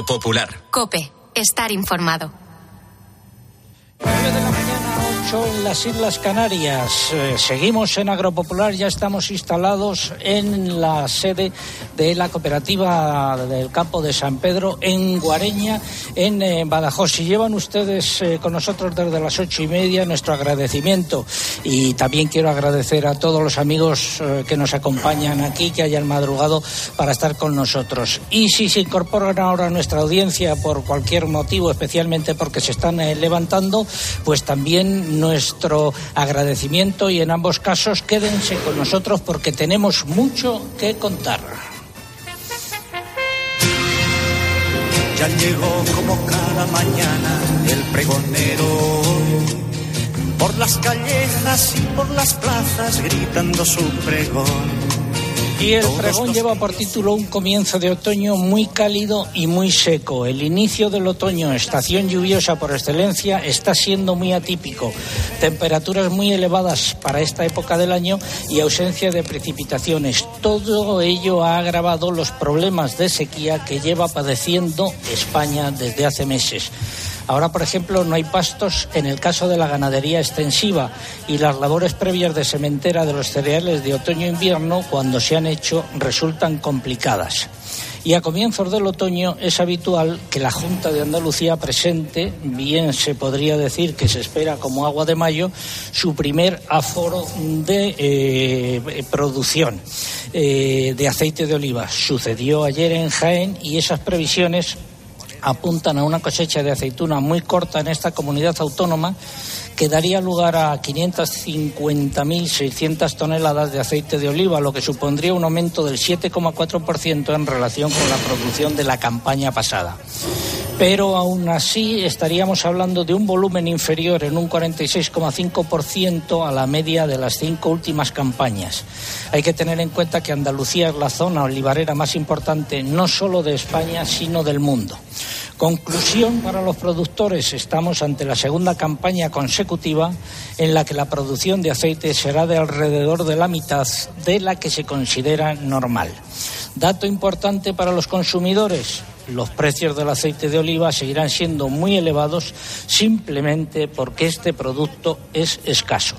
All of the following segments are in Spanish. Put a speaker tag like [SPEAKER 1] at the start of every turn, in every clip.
[SPEAKER 1] Agropopular.
[SPEAKER 2] Cope, estar informado.
[SPEAKER 3] 8 en las Islas Canarias. Eh, seguimos en Agropopular, ya estamos instalados en la sede de la cooperativa del campo de San Pedro en Guareña, en eh, Badajoz. Si llevan ustedes eh, con nosotros desde las ocho y media, nuestro agradecimiento. Y también quiero agradecer a todos los amigos que nos acompañan aquí, que hayan madrugado para estar con nosotros. Y si se incorporan ahora a nuestra audiencia por cualquier motivo, especialmente porque se están levantando, pues también nuestro agradecimiento y en ambos casos quédense con nosotros porque tenemos mucho que contar.
[SPEAKER 4] Ya llegó como cada mañana el pregonero por las callejas y por las plazas gritando su pregón.
[SPEAKER 3] Y el pregón lleva por título un comienzo de otoño muy cálido y muy seco. El inicio del otoño, estación lluviosa por excelencia, está siendo muy atípico. Temperaturas muy elevadas para esta época del año y ausencia de precipitaciones. Todo ello ha agravado los problemas de sequía que lleva padeciendo España desde hace meses. Ahora, por ejemplo, no hay pastos en el caso de la ganadería extensiva y las labores previas de sementera de los cereales de otoño-invierno, cuando se han hecho, resultan complicadas. Y a comienzos del otoño es habitual que la Junta de Andalucía presente, bien se podría decir que se espera como agua de mayo, su primer aforo de eh, producción eh, de aceite de oliva. Sucedió ayer en Jaén y esas previsiones apuntan a una cosecha de aceituna muy corta en esta comunidad autónoma que daría lugar a 550.600 toneladas de aceite de oliva, lo que supondría un aumento del 7,4% en relación con la producción de la campaña pasada. Pero aún así estaríamos hablando de un volumen inferior en un 46,5% a la media de las cinco últimas campañas. Hay que tener en cuenta que Andalucía es la zona olivarera más importante no solo de España, sino del mundo. Conclusión para los productores, estamos ante la segunda campaña consecutiva en la que la producción de aceite será de alrededor de la mitad de la que se considera normal. Dato importante para los consumidores, los precios del aceite de oliva seguirán siendo muy elevados simplemente porque este producto es escaso.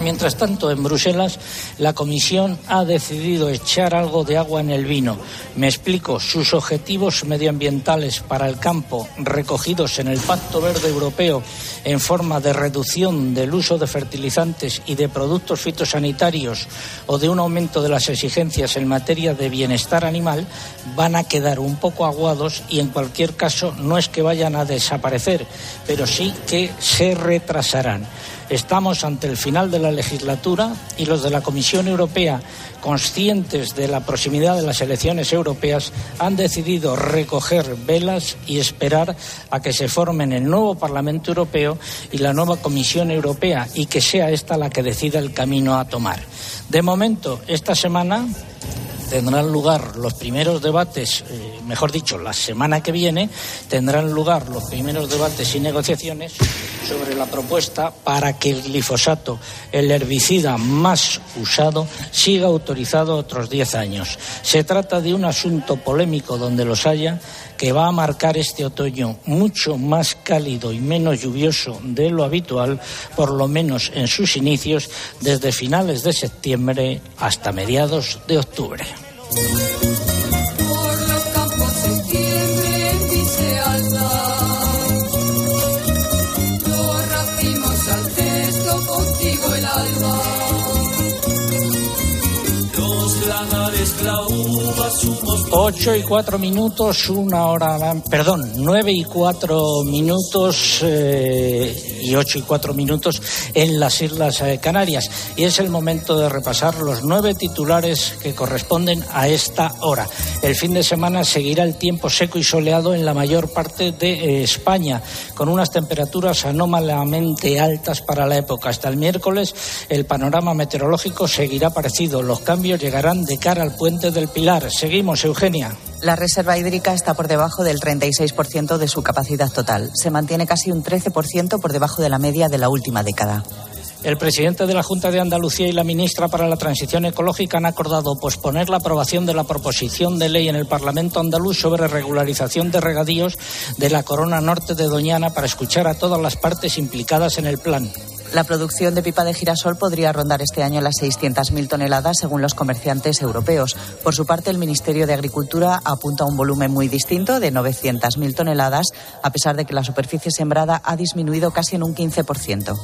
[SPEAKER 3] Mientras tanto, en Bruselas, la Comisión ha decidido echar algo de agua en el vino. Me explico, sus objetivos medioambientales para el campo, recogidos en el Pacto Verde Europeo en forma de reducción del uso de fertilizantes y de productos fitosanitarios o de un aumento de las exigencias en materia de bienestar animal, van a quedar un poco aguados y, en cualquier caso, no es que vayan a desaparecer, pero sí que se retrasarán. Estamos ante el final de la legislatura y los de la Comisión Europea, conscientes de la proximidad de las elecciones europeas, han decidido recoger velas y esperar a que se formen el nuevo Parlamento Europeo y la nueva Comisión Europea y que sea esta la que decida el camino a tomar. De momento, esta semana tendrán lugar los primeros debates, eh, mejor dicho, la semana que viene tendrán lugar los primeros debates y negociaciones sobre la propuesta para que el glifosato, el herbicida más usado, siga autorizado otros 10 años. Se trata de un asunto polémico donde los haya que va a marcar este otoño mucho más cálido y menos lluvioso de lo habitual, por lo menos en sus inicios, desde finales de septiembre hasta mediados de octubre. Por
[SPEAKER 5] los campos se siembre, pise al mar. Nos rapimos al cesto, contigo el alba. Los
[SPEAKER 4] granares, glaúbas, humos,
[SPEAKER 3] palmas. Ocho y cuatro minutos, una hora, perdón, nueve y cuatro minutos eh, y ocho y cuatro minutos en las Islas eh, Canarias. Y es el momento de repasar los nueve titulares que corresponden a esta hora. El fin de semana seguirá el tiempo seco y soleado en la mayor parte de eh, España, con unas temperaturas anómalamente altas para la época. Hasta el miércoles el panorama meteorológico seguirá parecido. Los cambios llegarán de cara al puente del Pilar. Seguimos,
[SPEAKER 6] La reserva hídrica está por debajo del 36% de su capacidad total. Se mantiene casi un 13% por debajo de la media de la última década.
[SPEAKER 3] El presidente de la Junta de Andalucía y la ministra para la Transición Ecológica han acordado posponer la aprobación de la proposición de ley en el Parlamento andaluz sobre regularización de regadíos de la corona norte de Doñana para escuchar a todas las partes implicadas en el plan.
[SPEAKER 6] La producción de pipa de girasol podría rondar este año las 600.000 toneladas, según los comerciantes europeos. Por su parte, el Ministerio de Agricultura apunta a un volumen muy distinto, de 900.000 toneladas, a pesar de que la superficie sembrada ha disminuido casi en un 15%.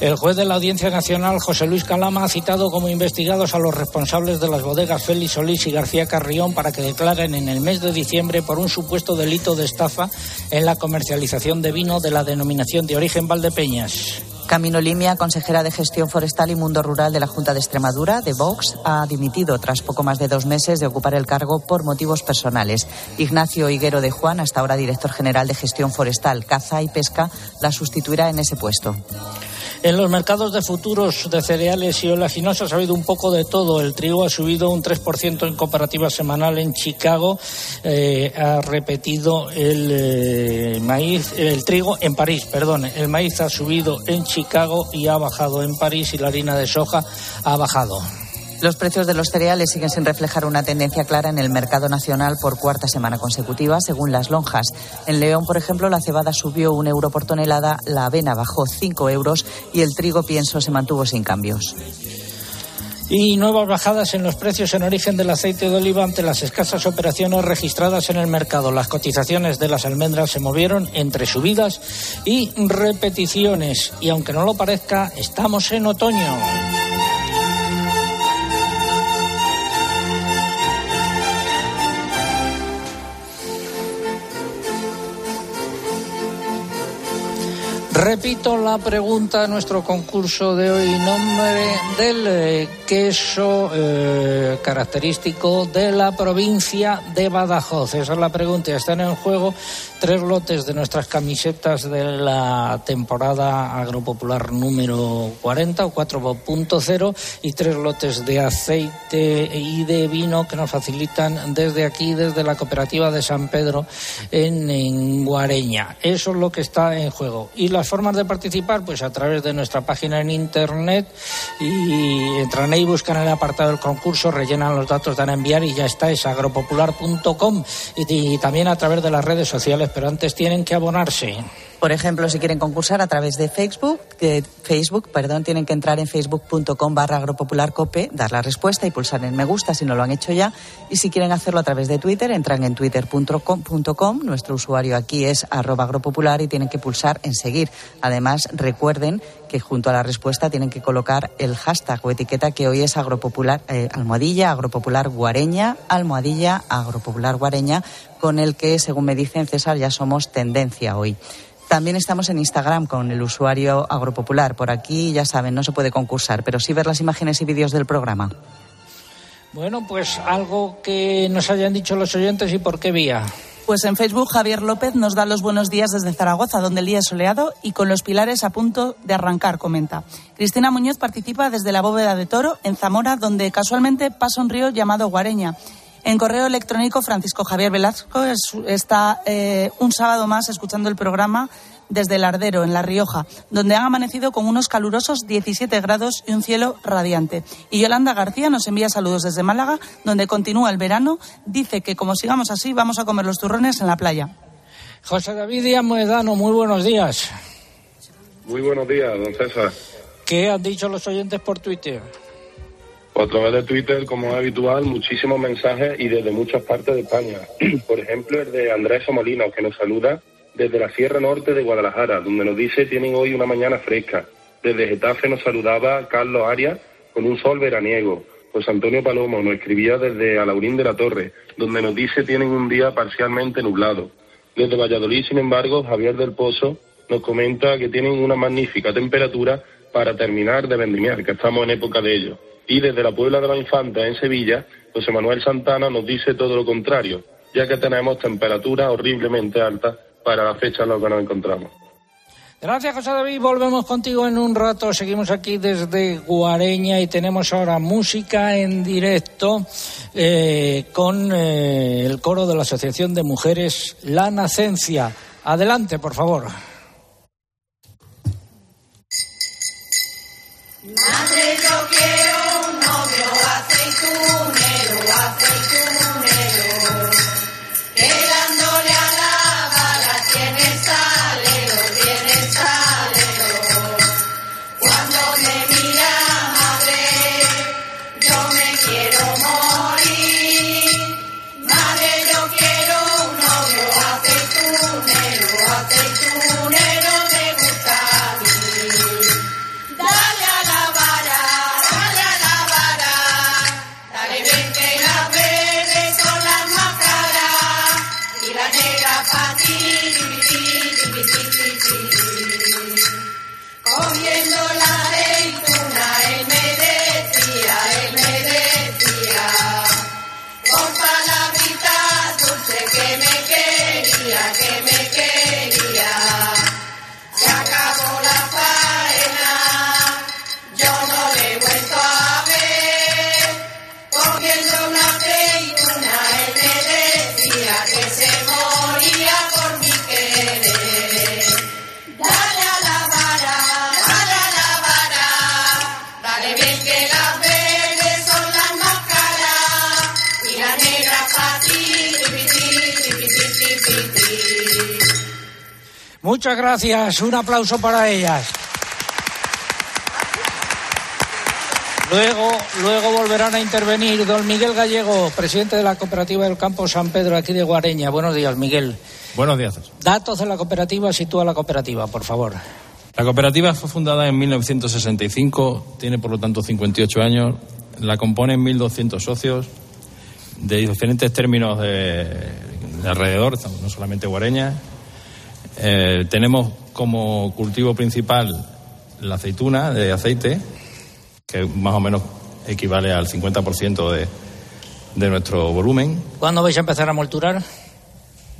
[SPEAKER 3] El juez de la Audiencia Nacional, José Luis Calama, ha citado como investigados a los responsables de las bodegas Félix Solís y García Carrión para que declaren en el mes de diciembre por un supuesto delito de estafa en la comercialización de vino de la denominación de origen Valdepeñas.
[SPEAKER 6] Camino Limia, consejera de Gestión Forestal y Mundo Rural de la Junta de Extremadura, de Vox, ha dimitido tras poco más de dos meses de ocupar el cargo por motivos personales. Ignacio Higuero de Juan, hasta ahora director general de Gestión Forestal, Caza y Pesca, la sustituirá en ese puesto.
[SPEAKER 3] En los mercados de futuros de cereales y oleaginosas ha habido un poco de todo. El trigo ha subido un 3% en comparativa semanal en Chicago. Eh, ha repetido el eh, maíz, el trigo en París, perdón. El maíz ha subido en Chicago y ha bajado en París y la harina de soja ha bajado.
[SPEAKER 6] Los precios de los cereales siguen sin reflejar una tendencia clara en el mercado nacional por cuarta semana consecutiva, según las lonjas. En León, por ejemplo, la cebada subió un euro por tonelada, la avena bajó cinco euros y el trigo pienso se mantuvo sin cambios
[SPEAKER 3] y nuevas bajadas en los precios en origen del aceite de oliva ante las escasas operaciones registradas en el mercado. Las cotizaciones de las almendras se movieron entre subidas y repeticiones y aunque no lo parezca, estamos en otoño. Repito la pregunta de nuestro concurso de hoy. Nombre del eh, queso eh, característico de la provincia de Badajoz. Esa es la pregunta. Están en juego tres lotes de nuestras camisetas de la temporada agropopular número 40 o 4.0 y tres lotes de aceite y de vino que nos facilitan desde aquí, desde la cooperativa de San Pedro en, en Guareña. Eso es lo que está en juego. Y las formas de participar, pues a través de nuestra página en internet y entran ahí, buscan el apartado del concurso, rellenan los datos, dan a enviar y ya está, es agropopular.com y, y también a través de las redes sociales, pero antes tienen que abonarse.
[SPEAKER 6] Por ejemplo, si quieren concursar a través de Facebook, Facebook, perdón, tienen que entrar en facebook.com barra agropopularcope, dar la respuesta y pulsar en me gusta si no lo han hecho ya. Y si quieren hacerlo a través de Twitter, entran en twitter.com. Nuestro usuario aquí es arroba agropopular y tienen que pulsar en seguir. Además, recuerden que junto a la respuesta tienen que colocar el hashtag o etiqueta que hoy es agropopular, eh, almohadilla, agropopular guareña, almohadilla, agropopular guareña, con el que, según me dicen César, ya somos tendencia hoy. También estamos en Instagram con el usuario Agropopular. Por aquí, ya saben, no se puede concursar, pero sí ver las imágenes y vídeos del programa.
[SPEAKER 3] Bueno, pues algo que nos hayan dicho los oyentes y por qué vía.
[SPEAKER 1] Pues en Facebook Javier López nos da los buenos días desde Zaragoza, donde el día es soleado y con los pilares a punto de arrancar, comenta. Cristina Muñoz participa desde la bóveda de Toro, en Zamora, donde casualmente pasa un río llamado Guareña. En correo electrónico, Francisco Javier Velasco está eh, un sábado más escuchando el programa desde el Ardero, en La Rioja, donde han amanecido con unos calurosos 17 grados y un cielo radiante. Y Yolanda García nos envía saludos desde Málaga, donde continúa el verano. Dice que como sigamos así, vamos a comer los turrones en la playa.
[SPEAKER 3] José David Díaz Moedano, muy buenos días.
[SPEAKER 7] Muy buenos días, don César.
[SPEAKER 3] ¿Qué han dicho los oyentes por Twitter?
[SPEAKER 7] A través de Twitter, como es habitual, muchísimos mensajes y desde muchas partes de España. Por ejemplo, el de Andrés Molina, que nos saluda desde la Sierra Norte de Guadalajara, donde nos dice tienen hoy una mañana fresca. Desde Getafe nos saludaba Carlos Arias con un sol veraniego. Pues Antonio Palomo nos escribía desde Alaurín de la Torre, donde nos dice tienen un día parcialmente nublado. Desde Valladolid, sin embargo, Javier del Pozo nos comenta que tienen una magnífica temperatura para terminar de vendimiar, que estamos en época de ello. Y desde la Puebla de la Infanta, en Sevilla, José Manuel Santana nos dice todo lo contrario, ya que tenemos temperaturas horriblemente altas para la fecha en la que nos encontramos.
[SPEAKER 3] Gracias, José David. Volvemos contigo en un rato. Seguimos aquí desde Guareña y tenemos ahora música en directo eh, con eh, el coro de la Asociación de Mujeres La Nacencia. Adelante, por favor. Madre, yo quiero un novio aceitunero, aceitunero. Mira que me Muchas gracias. Un aplauso para ellas. Luego, luego volverán a intervenir don Miguel Gallego, presidente de la cooperativa del Campo San Pedro aquí de Guareña. Buenos días, Miguel.
[SPEAKER 8] Buenos días.
[SPEAKER 3] Datos de la cooperativa, sitúa la cooperativa, por favor.
[SPEAKER 8] La cooperativa fue fundada en 1965, tiene por lo tanto 58 años, la componen 1.200 socios de diferentes términos de, de alrededor, no solamente Guareña, eh, tenemos como cultivo principal la aceituna de aceite, que más o menos equivale al 50% de, de nuestro volumen.
[SPEAKER 3] ¿Cuándo vais a empezar a molturar?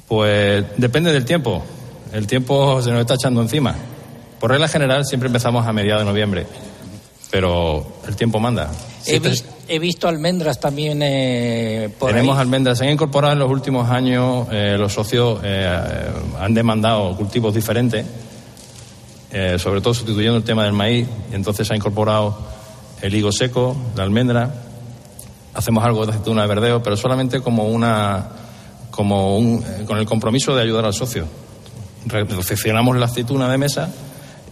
[SPEAKER 8] Pues depende del tiempo. El tiempo se nos está echando encima. Por regla general siempre empezamos a mediados de noviembre, pero el tiempo manda.
[SPEAKER 3] He, he visto almendras también eh, por
[SPEAKER 8] Tenemos
[SPEAKER 3] ahí.
[SPEAKER 8] almendras. Se han incorporado en los últimos años, eh, los socios eh, han demandado cultivos diferentes, eh, sobre todo sustituyendo el tema del maíz, y entonces se ha incorporado el higo seco, la almendra. Hacemos algo de aceituna de verdeo, pero solamente como una, como un, con el compromiso de ayudar al socio. Re- Recepcionamos la aceituna de mesa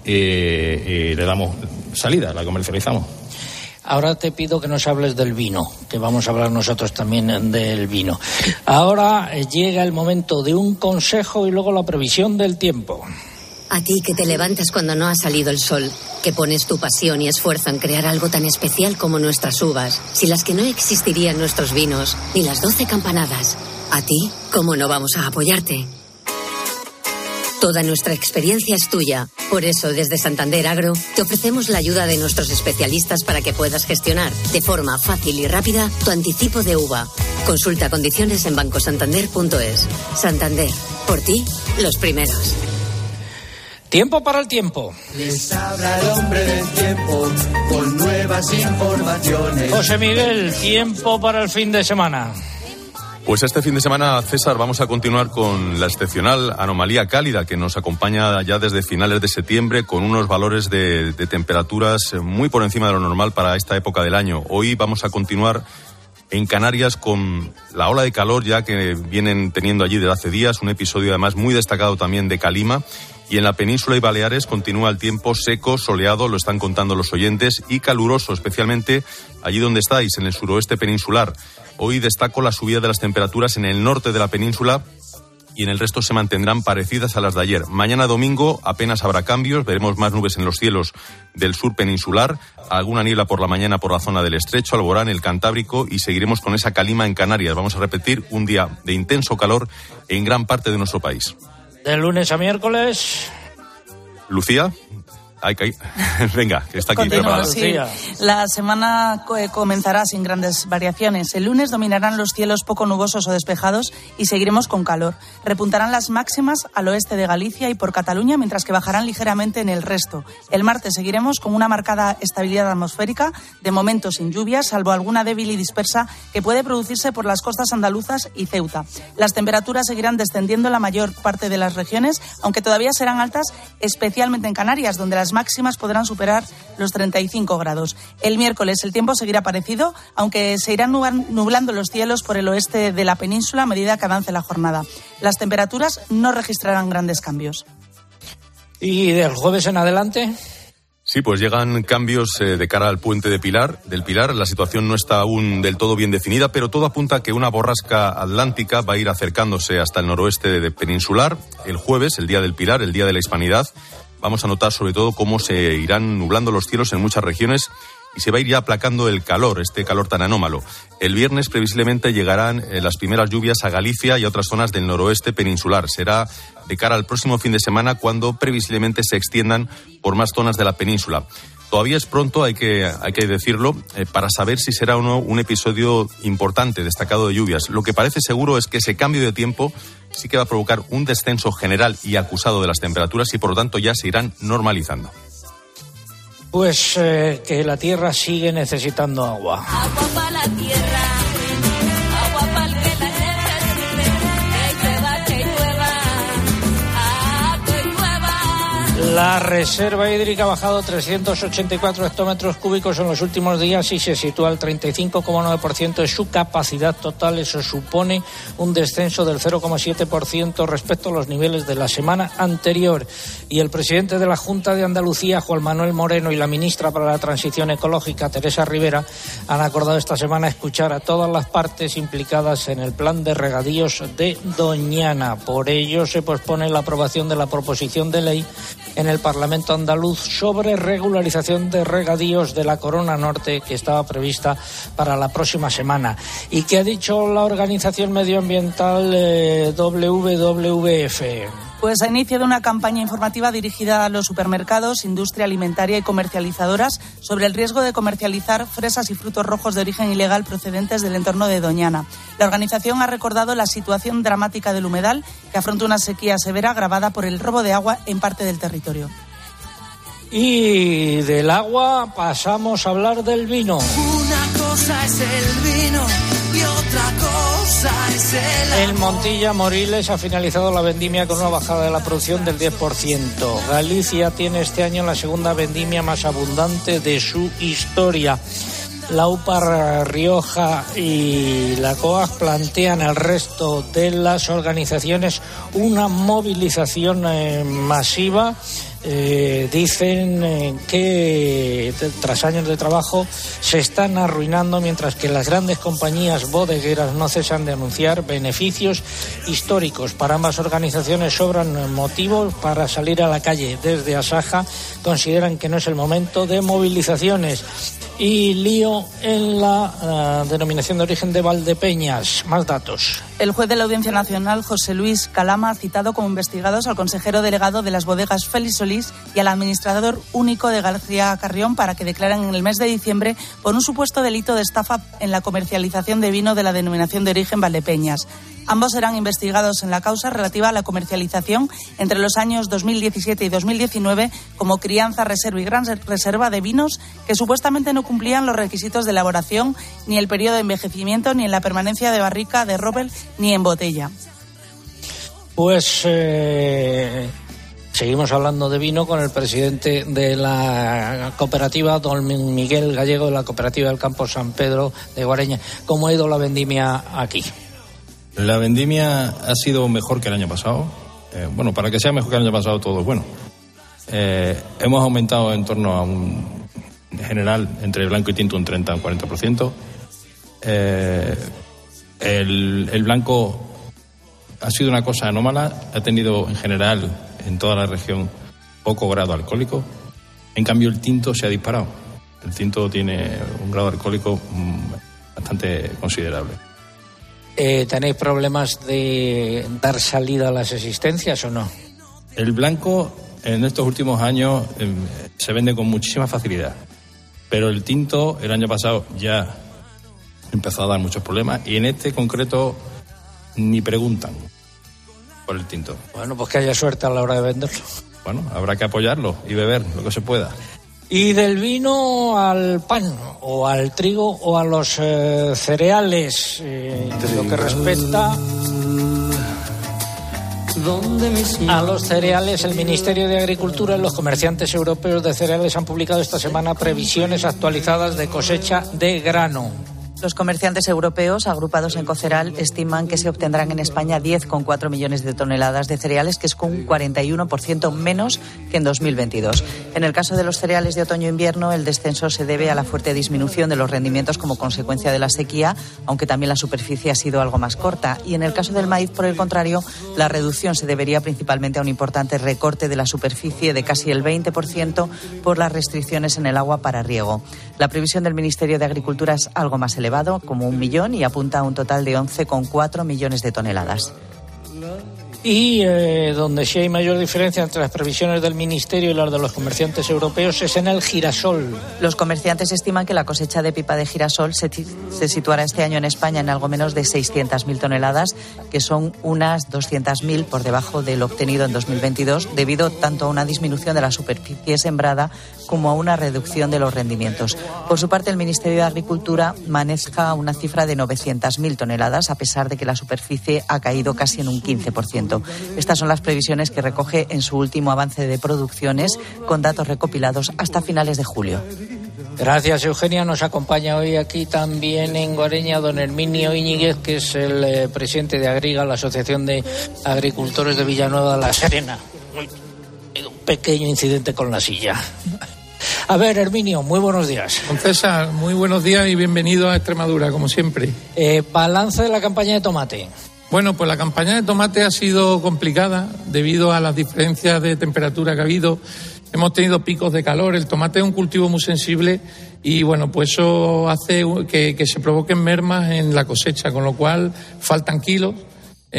[SPEAKER 8] y, y le damos salida, la comercializamos.
[SPEAKER 3] Ahora te pido que nos hables del vino, que vamos a hablar nosotros también del vino. Ahora eh, llega el momento de un consejo y luego la previsión del tiempo.
[SPEAKER 2] A ti que te levantas cuando no ha salido el sol, que pones tu pasión y esfuerzo en crear algo tan especial como nuestras uvas, sin las que no existirían nuestros vinos, ni las doce campanadas. A ti, ¿cómo no vamos a apoyarte? Toda nuestra experiencia es tuya. Por eso, desde Santander Agro, te ofrecemos la ayuda de nuestros especialistas para que puedas gestionar de forma fácil y rápida tu anticipo de uva. Consulta condiciones en bancosantander.es. Santander, por ti, los primeros.
[SPEAKER 3] Tiempo para el tiempo.
[SPEAKER 9] Les habla el hombre del tiempo con nuevas informaciones.
[SPEAKER 3] José Miguel, tiempo para el fin de semana.
[SPEAKER 10] Pues este fin de semana, César, vamos a continuar con la excepcional anomalía cálida que nos acompaña ya desde finales de septiembre con unos valores de, temperaturas muy por encima de lo normal para esta época del año. Hoy vamos a continuar en Canarias con la ola de calor ya que vienen teniendo allí desde hace días, un episodio además muy destacado también de Calima. Y en la península y Baleares continúa el tiempo seco, soleado, lo están contando los oyentes, y caluroso, especialmente allí donde estáis, en el suroeste peninsular. Hoy destaco la subida de las temperaturas en el norte de la península y en el resto se mantendrán parecidas a las de ayer. Mañana domingo apenas habrá cambios, veremos más nubes en los cielos del sur peninsular, alguna niebla por la mañana por la zona del estrecho, Alborán, el Cantábrico y seguiremos con esa calima en Canarias. Vamos a repetir un día de intenso calor en gran parte de nuestro país.
[SPEAKER 3] De lunes a miércoles.
[SPEAKER 10] Lucía, hay que... venga, que está aquí preparada.
[SPEAKER 1] Continuamos, sí. La semana eh, comenzará sin grandes variaciones. El lunes dominarán los cielos poco nubosos o despejados y seguiremos con calor. Repuntarán las máximas al oeste de Galicia y por Cataluña, mientras que bajarán ligeramente en el resto. El martes seguiremos con una marcada estabilidad atmosférica, de momento sin lluvias, salvo alguna débil y dispersa que puede producirse por las costas andaluzas y Ceuta. Las temperaturas seguirán descendiendo en la mayor parte de las regiones, aunque todavía serán altas, especialmente en Canarias, donde las las máximas podrán superar los 35 grados. El miércoles el tiempo seguirá parecido, aunque se irán nublando los cielos por el oeste de la península a medida que avance la jornada. Las temperaturas no registrarán grandes cambios.
[SPEAKER 3] ¿Y del jueves en adelante?
[SPEAKER 10] Sí, pues llegan cambios eh, de cara al puente de Pilar, del Pilar. La situación no está aún del todo bien definida, pero todo apunta a que una borrasca atlántica va a ir acercándose hasta el noroeste de Peninsular. El jueves, el día del Pilar, el día de la Hispanidad, vamos a notar sobre todo cómo se irán nublando los cielos en muchas regiones y se va a ir ya aplacando el calor, este calor tan anómalo. El viernes previsiblemente llegarán eh, las primeras lluvias a Galicia y a otras zonas del noroeste peninsular. Será de cara al próximo fin de semana cuando previsiblemente se extiendan por más zonas de la península. Todavía es pronto, hay que, hay que decirlo, eh, para saber si será o no un episodio importante, destacado de lluvias. Lo que parece seguro es que ese cambio de tiempo sí que va a provocar un descenso general y acusado de las temperaturas y por lo tanto ya se irán normalizando.
[SPEAKER 3] Pues eh, que la tierra sigue necesitando agua.
[SPEAKER 11] Agua para la tierra.
[SPEAKER 3] La reserva hídrica ha bajado 384 hectómetros cúbicos en los últimos días y se sitúa al 35,9% de su capacidad total. Eso supone un descenso del 0,7% respecto a los niveles de la semana anterior. Y el presidente de la Junta de Andalucía, Juan Manuel Moreno, y la ministra para la Transición Ecológica, Teresa Rivera, han acordado esta semana escuchar a todas las partes implicadas en el plan de regadíos de Doñana. Por ello se pospone la aprobación de la proposición de ley en el Parlamento andaluz sobre regularización de regadíos de la Corona Norte que estaba prevista para la próxima semana. ¿Y qué ha dicho la organización medioambiental eh, WWF?
[SPEAKER 1] Pues ha iniciado una campaña informativa dirigida a los supermercados, industria alimentaria y comercializadoras sobre el riesgo de comercializar fresas y frutos rojos de origen ilegal procedentes del entorno de Doñana. La organización ha recordado la situación dramática del humedal que afronta una sequía severa agravada por el robo de agua en parte del territorio.
[SPEAKER 3] Y del agua pasamos a hablar del vino.
[SPEAKER 9] Una cosa es el vino y otra cosa El
[SPEAKER 3] Montilla Moriles ha finalizado la vendimia con una bajada de la producción del 10%. Galicia tiene este año la segunda vendimia más abundante de su historia. La UPAR Rioja y la COAG plantean al resto de las organizaciones una movilización eh, masiva eh, dicen eh, que tras años de trabajo se están arruinando mientras que las grandes compañías bodegueras no cesan de anunciar beneficios históricos. Para ambas organizaciones sobran motivos para salir a la calle. Desde Asaja consideran que no es el momento de movilizaciones y lío en la uh, denominación de origen de Valdepeñas. Más datos.
[SPEAKER 1] El juez de la Audiencia Nacional, José Luis Calama, ha citado como investigados al consejero delegado de las bodegas Félix Solís y al administrador único de García Carrión para que declaren en el mes de diciembre por un supuesto delito de estafa en la comercialización de vino de la denominación de origen Valdepeñas. Ambos serán investigados en la causa relativa a la comercialización entre los años 2017 y 2019 como crianza, reserva y gran reserva de vinos que supuestamente no cumplían los requisitos de elaboración, ni el periodo de envejecimiento, ni en la permanencia de barrica, de robel, ni en botella.
[SPEAKER 3] Pues eh, seguimos hablando de vino con el presidente de la cooperativa, don Miguel Gallego, de la cooperativa del Campo San Pedro de Guareña. ¿Cómo ha ido la vendimia aquí?
[SPEAKER 8] La vendimia ha sido mejor que el año pasado. Eh, bueno, para que sea mejor que el año pasado todo es bueno. Eh, hemos aumentado en torno a un general entre blanco y tinto un 30 o un 40%. Eh, el, el blanco ha sido una cosa anómala, ha tenido en general en toda la región poco grado alcohólico. En cambio, el tinto se ha disparado. El tinto tiene un grado alcohólico mm, bastante considerable.
[SPEAKER 3] Eh, ¿Tenéis problemas de dar salida a las existencias o no?
[SPEAKER 8] El blanco en estos últimos años eh, se vende con muchísima facilidad, pero el tinto el año pasado ya empezó a dar muchos problemas y en este concreto ni preguntan por el tinto.
[SPEAKER 3] Bueno, pues que haya suerte a la hora de venderlo.
[SPEAKER 8] Bueno, habrá que apoyarlo y beber lo que se pueda.
[SPEAKER 3] Y del vino al pan, o al trigo, o a los eh, cereales, eh, lo que respecta A los cereales, el Ministerio de Agricultura y los comerciantes europeos de cereales han publicado esta semana previsiones actualizadas de cosecha de grano.
[SPEAKER 6] Los comerciantes europeos agrupados en Coceral estiman que se obtendrán en España 10,4 millones de toneladas de cereales, que es un 41% menos que en 2022. En el caso de los cereales de otoño-invierno, el descenso se debe a la fuerte disminución de los rendimientos como consecuencia de la sequía, aunque también la superficie ha sido algo más corta. Y en el caso del maíz, por el contrario, la reducción se debería principalmente a un importante recorte de la superficie de casi el 20% por las restricciones en el agua para riego. La previsión del Ministerio de Agricultura es algo más elevada como un millón y apunta a un total de 11,4 millones de toneladas.
[SPEAKER 3] Y eh, donde sí hay mayor diferencia entre las previsiones del Ministerio y las de los comerciantes europeos es en el girasol.
[SPEAKER 6] Los comerciantes estiman que la cosecha de pipa de girasol se, se situará este año en España en algo menos de 600.000 toneladas, que son unas 200.000 por debajo de lo obtenido en 2022, debido tanto a una disminución de la superficie sembrada como a una reducción de los rendimientos. Por su parte, el Ministerio de Agricultura maneja una cifra de 900.000 toneladas, a pesar de que la superficie ha caído casi en un 15%. Estas son las previsiones que recoge en su último avance de producciones con datos recopilados hasta finales de julio.
[SPEAKER 3] Gracias, Eugenia. Nos acompaña hoy aquí también en Guareña don Herminio Iñiguez, que es el eh, presidente de Agriga, la Asociación de Agricultores de Villanueva de la Serena. Un pequeño incidente con la silla. A ver, Herminio, muy buenos días.
[SPEAKER 12] Don César, muy buenos días y bienvenido a Extremadura, como siempre.
[SPEAKER 3] Eh, balance de la campaña de tomate.
[SPEAKER 12] Bueno, pues la campaña de tomate ha sido complicada debido a las diferencias de temperatura que ha habido. Hemos tenido picos de calor. El tomate es un cultivo muy sensible y bueno, pues eso hace que, se provoquen mermas en la cosecha, con lo cual faltan kilos.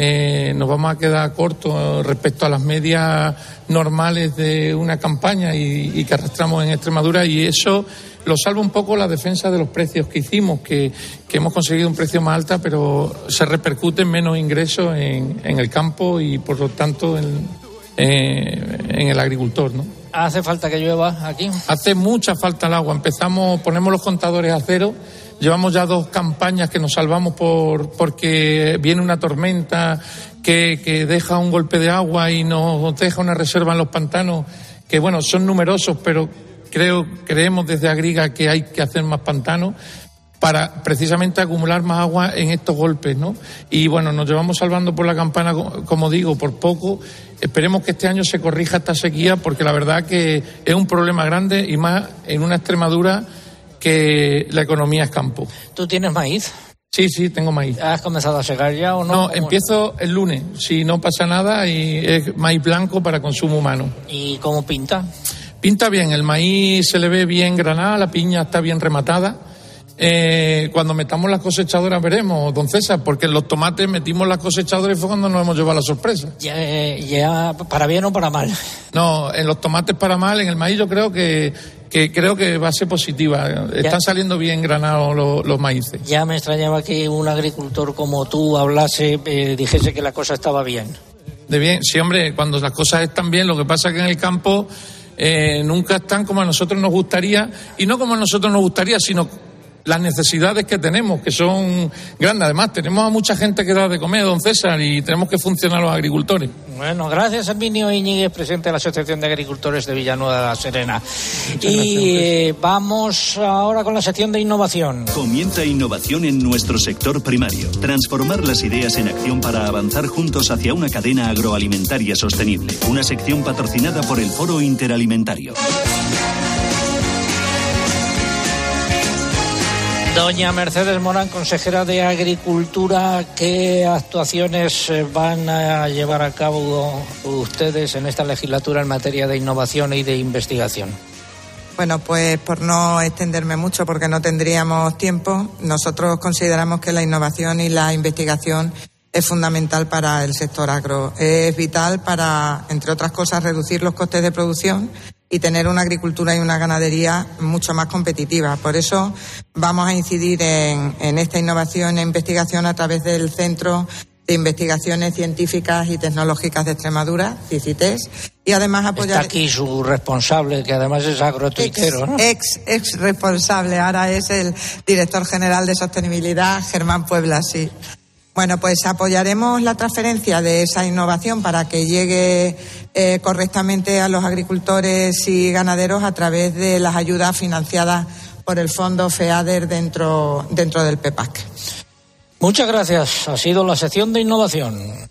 [SPEAKER 12] Eh, nos vamos a quedar cortos respecto a las medias normales de una campaña y que arrastramos en Extremadura y eso lo salva un poco la defensa de los precios que hicimos, que, hemos conseguido un precio más alto, pero se repercute en menos ingresos en, el campo y por lo tanto en, en el agricultor, ¿no?
[SPEAKER 3] ¿Hace falta que llueva aquí?
[SPEAKER 12] Hace mucha falta el agua. Empezamos, ponemos los contadores a cero. Llevamos ya dos campañas que nos salvamos por, porque viene una tormenta que, que deja un golpe de agua y nos deja una reserva en los pantanos, que bueno, son numerosos, pero creo, creemos desde Agriga que hay que hacer más pantanos para precisamente acumular más agua en estos golpes, ¿no? Y bueno, nos llevamos salvando por la campana, como digo, por poco. Esperemos que este año se corrija esta sequía porque la verdad que es un problema grande y más en una Extremadura que la economía es campo.
[SPEAKER 3] ¿Tú tienes maíz?
[SPEAKER 12] Sí, sí, tengo maíz.
[SPEAKER 3] ¿Has comenzado a secar ya o no?
[SPEAKER 12] No, empiezo el lunes, si no pasa nada, y es maíz blanco para consumo humano.
[SPEAKER 3] ¿Y cómo pinta?
[SPEAKER 12] Pinta bien, el maíz se le ve bien granada, la piña está bien rematada. Eh, cuando metamos las cosechadoras veremos, don César, porque en los tomates metimos las cosechadoras y fue cuando nos hemos llevado la sorpresa.
[SPEAKER 3] Ya, ya, para bien o para mal.
[SPEAKER 12] No, en los tomates para mal, en el maíz yo creo que, que creo que va a ser positiva. Están saliendo bien granados los, maíces.
[SPEAKER 3] Ya me extrañaba que un agricultor como tú hablase, eh, dijese que la cosa estaba bien.
[SPEAKER 12] De bien, sí, hombre, cuando las cosas están bien, lo que pasa es que en el campo eh, nunca están como a nosotros nos gustaría, y no como a nosotros nos gustaría, sino las necesidades que tenemos, que son grandes. Además, tenemos a mucha gente que da de comer, don César, y tenemos que funcionar los agricultores.
[SPEAKER 3] Bueno, gracias, Arminio Iñiguez, presidente de la Asociación de Agricultores de Villanueva de la Serena. y eh, vamos ahora con la sección de innovación.
[SPEAKER 13] Comienza innovación en nuestro sector primario. Transformar las ideas en acción para avanzar juntos hacia una cadena agroalimentaria sostenible. Una sección patrocinada por el Foro Interalimentario.
[SPEAKER 3] Doña Mercedes Morán, consejera de Agricultura, ¿qué actuaciones eh, van a llevar a cabo ustedes en esta legislatura en materia de innovación y de investigación?
[SPEAKER 14] Bueno, pues por no extenderme mucho, porque no tendríamos tiempo, nosotros consideramos que la innovación y la investigación es fundamental para el sector agro. Es vital para, entre otras cosas, reducir los costes de producción y tener una agricultura y una ganadería mucho más competitiva. Por eso vamos a incidir en, esta innovación e investigación a través del Centro de Investigaciones Científicas y Tecnológicas de Extremadura, CICITES, y además apoyar...
[SPEAKER 3] Está aquí su responsable, que además es agrotuitero,
[SPEAKER 14] ¿no? Ex, ex responsable, ahora es el director general de sostenibilidad, Germán Puebla, sí. Bueno, pues apoyaremos la transferencia de esa innovación para que llegue eh, correctamente a los agricultores y ganaderos a través de las ayudas financiadas por el fondo FEADER dentro, dentro del PEPAC.
[SPEAKER 3] Muchas gracias. Ha sido la sección de innovación.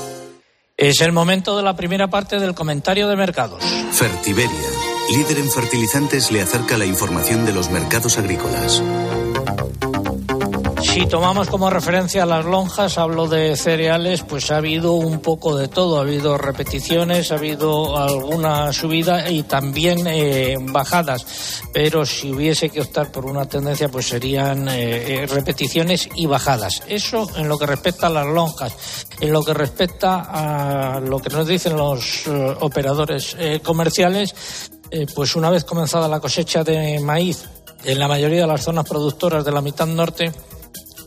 [SPEAKER 3] Es el momento de la primera parte del comentario de mercados.
[SPEAKER 15] Fertiberia, líder en fertilizantes, le acerca la información de los mercados agrícolas.
[SPEAKER 3] Si tomamos como referencia las lonjas, hablo de cereales, pues ha habido un poco de todo. Ha habido repeticiones, ha habido alguna subida y también eh, bajadas. Pero si hubiese que optar por una tendencia, pues serían eh, eh, repeticiones y bajadas. Eso en lo que respecta a las lonjas. En lo que respecta a lo que nos dicen los operadores comerciales, pues una vez comenzada la cosecha de maíz en la mayoría de las zonas productoras de la mitad norte,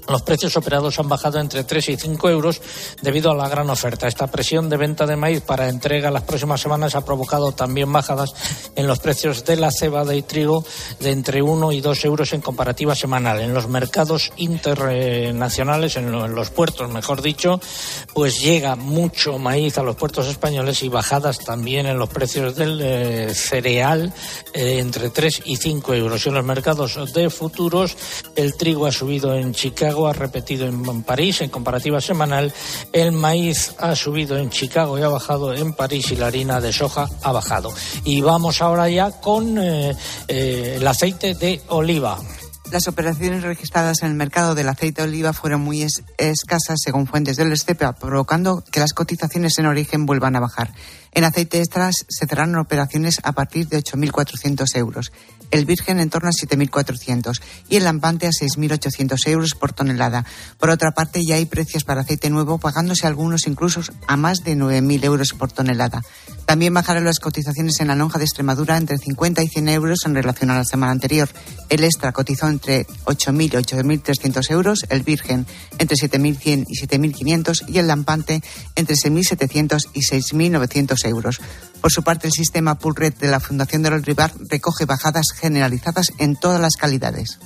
[SPEAKER 3] los precios operados han bajado entre 3 y 5 euros debido a la gran oferta. Esta presión de venta de maíz para entrega las próximas semanas ha provocado también bajadas en los precios de la cebada y trigo de entre 1 y 2 euros en comparativa semanal. En los mercados internacionales, en los puertos, mejor dicho, pues llega mucho maíz a los puertos españoles y bajadas también en los precios del eh, cereal eh, entre 3 y 5 euros. En los mercados de futuros, el trigo ha subido en Chicago ha repetido en París en comparativa semanal, el maíz ha subido en Chicago y ha bajado en París y la harina de soja ha bajado. Y vamos ahora ya con eh, eh, el aceite de oliva.
[SPEAKER 16] Las operaciones registradas en el mercado del aceite de oliva fueron muy escasas según fuentes del STEPA, provocando que las cotizaciones en origen vuelvan a bajar. En aceite extras se cerraron operaciones a partir de 8.400 euros el virgen en torno a 7.400 y el lampante a 6.800 euros por tonelada. Por otra parte, ya hay precios para aceite nuevo, pagándose algunos incluso a más de 9.000 euros por tonelada. También bajaron las cotizaciones en la lonja de Extremadura entre 50 y 100 euros en relación a la semana anterior. El extra cotizó entre 8.000 y 8.300 euros, el virgen entre 7.100 y 7.500 y el lampante entre 6.700 y 6.900 euros. Por su parte, el sistema Pull Red de la Fundación del Rivar recoge bajadas generalizadas en todas las calidades.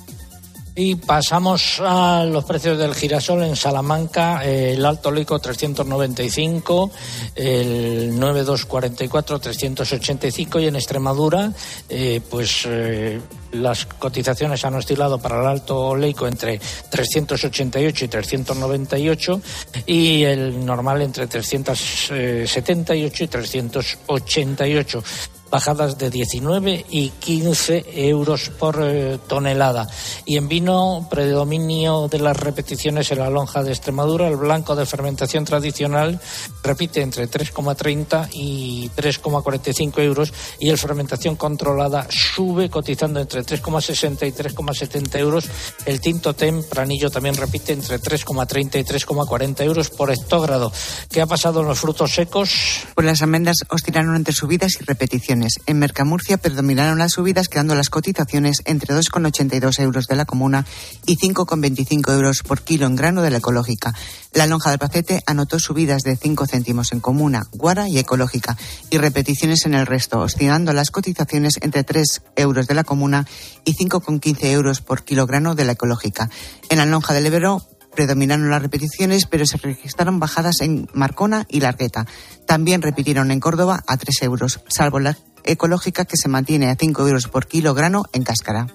[SPEAKER 3] Y pasamos a los precios del girasol en Salamanca, el alto leico 395, el 9244 385 y en Extremadura, eh, pues eh, las cotizaciones han oscilado para el alto leico entre 388 y 398 y el normal entre 378 y 388 bajadas de 19 y 15 euros por eh, tonelada. Y en vino, predominio de las repeticiones en la lonja de Extremadura, el blanco de fermentación tradicional repite entre 3,30 y 3,45 euros y el fermentación controlada sube cotizando entre 3,60 y 3,70 euros. El tinto tempranillo también repite entre 3,30 y 3,40 euros por hectógrado. ¿Qué ha pasado en los frutos secos?
[SPEAKER 16] Pues las almendras oscilaron entre subidas y repeticiones en Mercamurcia predominaron las subidas, quedando las cotizaciones entre 2,82 euros de la comuna y 5,25 euros por kilo en grano de la ecológica. La lonja del Pacete anotó subidas de 5 céntimos en comuna, guara y ecológica, y repeticiones en el resto, oscilando las cotizaciones entre 3 euros de la comuna y 5,15 euros por kilogramo de la ecológica. En la lonja del Ebro predominaron las repeticiones, pero se registraron bajadas en Marcona y Largueta. También repitieron en Córdoba a 3 euros, salvo la ecológica que se mantiene a 5 euros por kilo grano en cáscara.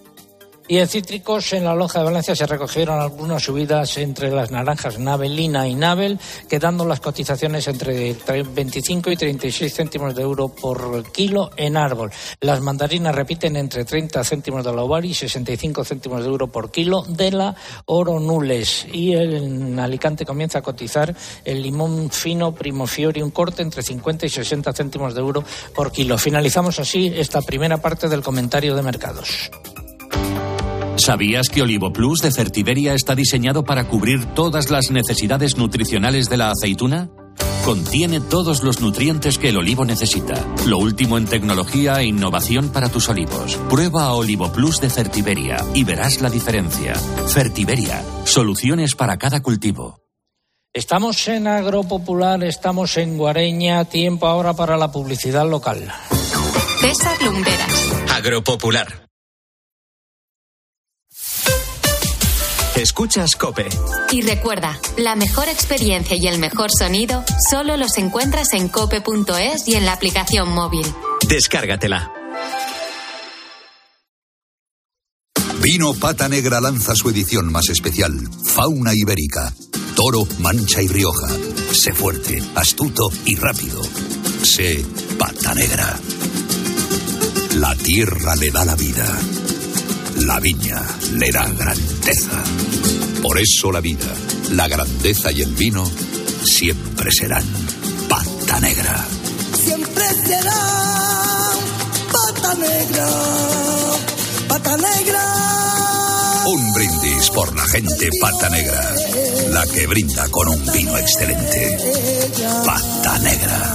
[SPEAKER 3] Y en cítricos, en la lonja de Valencia se recogieron algunas subidas entre las naranjas Navelina y Navel, quedando las cotizaciones entre 25 y 36 céntimos de euro por kilo en árbol. Las mandarinas repiten entre 30 céntimos de la ovar y 65 céntimos de euro por kilo de la oro nules. Y en Alicante comienza a cotizar el limón fino Primo Fiori, un corte entre 50 y 60 céntimos de euro por kilo. Finalizamos así esta primera parte del comentario de mercados.
[SPEAKER 17] ¿Sabías que Olivo Plus de Fertiberia está diseñado para cubrir todas las necesidades nutricionales de la aceituna? Contiene todos los nutrientes que el olivo necesita. Lo último en tecnología e innovación para tus olivos. Prueba Olivo Plus de Fertiberia y verás la diferencia. Fertiberia, soluciones para cada cultivo.
[SPEAKER 3] Estamos en Agropopular, estamos en Guareña, tiempo ahora para la publicidad local.
[SPEAKER 18] César Lumberas.
[SPEAKER 19] Agropopular. Escuchas Cope.
[SPEAKER 18] Y recuerda, la mejor experiencia y el mejor sonido solo los encuentras en cope.es y en la aplicación móvil.
[SPEAKER 19] Descárgatela.
[SPEAKER 20] Vino Pata Negra lanza su edición más especial, Fauna Ibérica. Toro, Mancha y Rioja. Sé fuerte, astuto y rápido. Sé Pata Negra. La tierra le da la vida. La viña le da grandeza. Por eso la vida, la grandeza y el vino siempre serán Pata Negra.
[SPEAKER 9] Siempre será pata negra, pata negra.
[SPEAKER 20] Un brindis por la gente Pata Negra. La que brinda con un vino excelente. Pata Negra.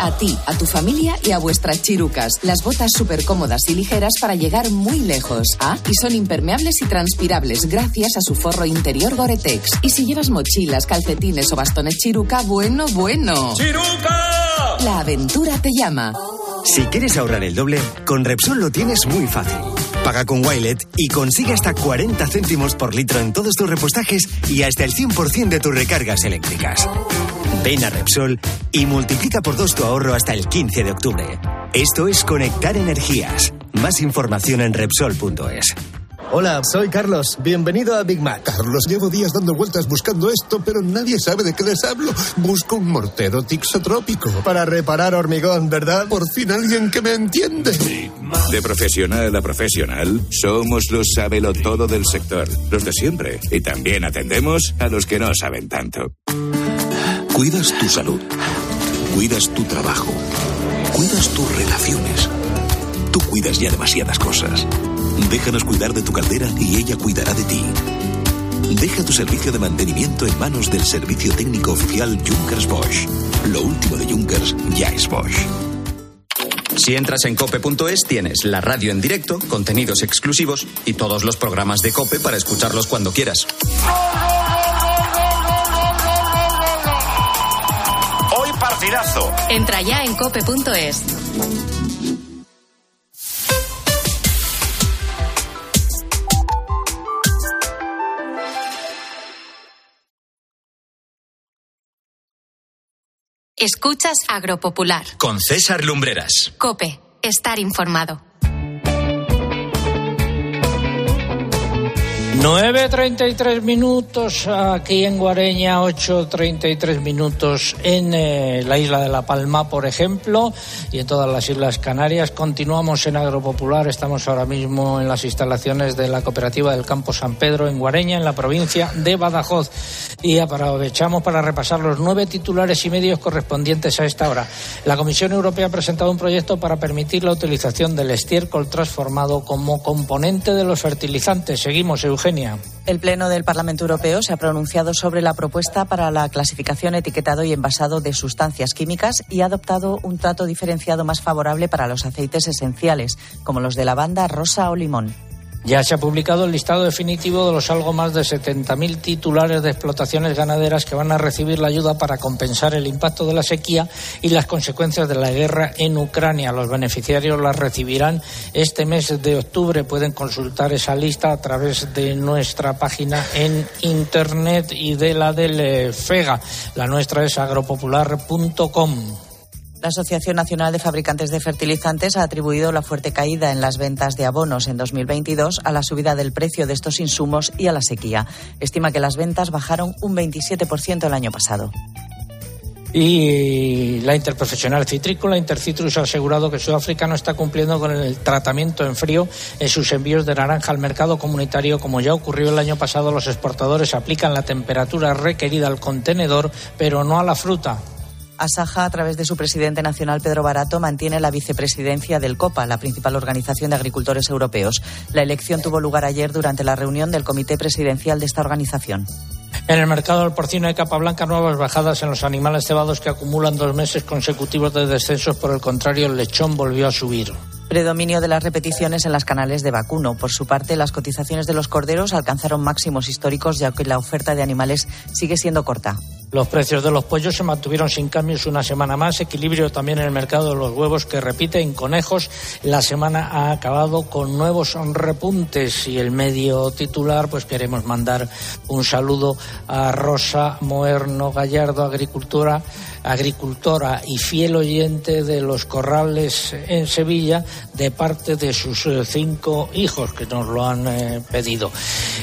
[SPEAKER 21] A ti, a tu familia y a vuestras chirucas. Las botas súper cómodas y ligeras para llegar muy lejos. Ah, y son impermeables y transpirables gracias a su forro interior Gore-Tex. Y si llevas mochilas, calcetines o bastones chiruca, bueno, bueno.
[SPEAKER 9] ¡Chiruca!
[SPEAKER 21] La aventura te llama.
[SPEAKER 22] Si quieres ahorrar el doble, con Repsol lo tienes muy fácil. Paga con Wilet y consigue hasta 40 céntimos por litro en todos tus repostajes y hasta el 100% de tus recargas eléctricas. Ven a Repsol y multiplica por dos tu ahorro hasta el 15 de octubre. Esto es Conectar Energías. Más información en Repsol.es.
[SPEAKER 23] Hola, soy Carlos. Bienvenido a Big Mac.
[SPEAKER 24] Carlos, llevo días dando vueltas buscando esto, pero nadie sabe de qué les hablo. Busco un mortero tixotrópico.
[SPEAKER 23] Para reparar hormigón, ¿verdad?
[SPEAKER 24] Por fin alguien que me entiende.
[SPEAKER 25] De profesional a profesional, somos los sábelo todo del sector, los de siempre. Y también atendemos a los que no saben tanto.
[SPEAKER 15] Cuidas tu salud. Cuidas tu trabajo. Cuidas tus relaciones. Tú cuidas ya demasiadas cosas. Déjanos cuidar de tu caldera y ella cuidará de ti. Deja tu servicio de mantenimiento en manos del servicio técnico oficial Junkers Bosch. Lo último de Junkers ya es Bosch.
[SPEAKER 19] Si entras en cope.es tienes la radio en directo, contenidos exclusivos y todos los programas de cope para escucharlos cuando quieras.
[SPEAKER 18] Partidazo. Entra ya en cope.es. Escuchas Agropopular.
[SPEAKER 19] Con César Lumbreras.
[SPEAKER 18] Cope. Estar informado.
[SPEAKER 3] 9.33 minutos aquí en Guareña, 8.33 minutos en eh, la isla de La Palma, por ejemplo, y en todas las Islas Canarias. Continuamos en Agropopular, estamos ahora mismo en las instalaciones de la Cooperativa del Campo San Pedro en Guareña, en la provincia de Badajoz. Y aprovechamos para repasar los nueve titulares y medios correspondientes a esta hora. La Comisión Europea ha presentado un proyecto para permitir la utilización del estiércol transformado como componente de los fertilizantes. Seguimos,
[SPEAKER 6] El Pleno del Parlamento Europeo se ha pronunciado sobre la propuesta para la clasificación, etiquetado y envasado de sustancias químicas y ha adoptado un trato diferenciado más favorable para los aceites esenciales, como los de lavanda, rosa o limón.
[SPEAKER 3] Ya se ha publicado el listado definitivo de los algo más de 70.000 titulares de explotaciones ganaderas que van a recibir la ayuda para compensar el impacto de la sequía y las consecuencias de la guerra en Ucrania. Los beneficiarios las recibirán este mes de octubre. Pueden consultar esa lista a través de nuestra página en internet y de la del FEGA. La nuestra es agropopular.com.
[SPEAKER 6] La Asociación Nacional de Fabricantes de Fertilizantes ha atribuido la fuerte caída en las ventas de abonos en 2022 a la subida del precio de estos insumos y a la sequía. Estima que las ventas bajaron un 27% el año pasado.
[SPEAKER 3] Y la interprofesional citrícola Intercitrus ha asegurado que Sudáfrica no está cumpliendo con el tratamiento en frío en sus envíos de naranja al mercado comunitario. Como ya ocurrió el año pasado, los exportadores aplican la temperatura requerida al contenedor, pero no a la fruta.
[SPEAKER 6] Asaja, a través de su presidente nacional, Pedro Barato, mantiene la vicepresidencia del COPA, la principal organización de agricultores europeos. La elección tuvo lugar ayer durante la reunión del comité presidencial de esta organización.
[SPEAKER 3] En el mercado del porcino de capa blanca, nuevas bajadas en los animales cebados que acumulan dos meses consecutivos de descensos. Por el contrario, el lechón volvió a subir.
[SPEAKER 6] Predominio de las repeticiones en las canales de vacuno. Por su parte, las cotizaciones de los corderos alcanzaron máximos históricos, ya que la oferta de animales sigue siendo corta.
[SPEAKER 3] Los precios de los pollos se mantuvieron sin cambios una semana más. Equilibrio también en el mercado de los huevos que repite en conejos. La semana ha acabado con nuevos repuntes y el medio titular, pues queremos mandar un saludo a Rosa Moerno Gallardo, agricultora, agricultora y fiel oyente de los corrales en Sevilla de parte de sus eh, cinco hijos que nos lo han eh, pedido.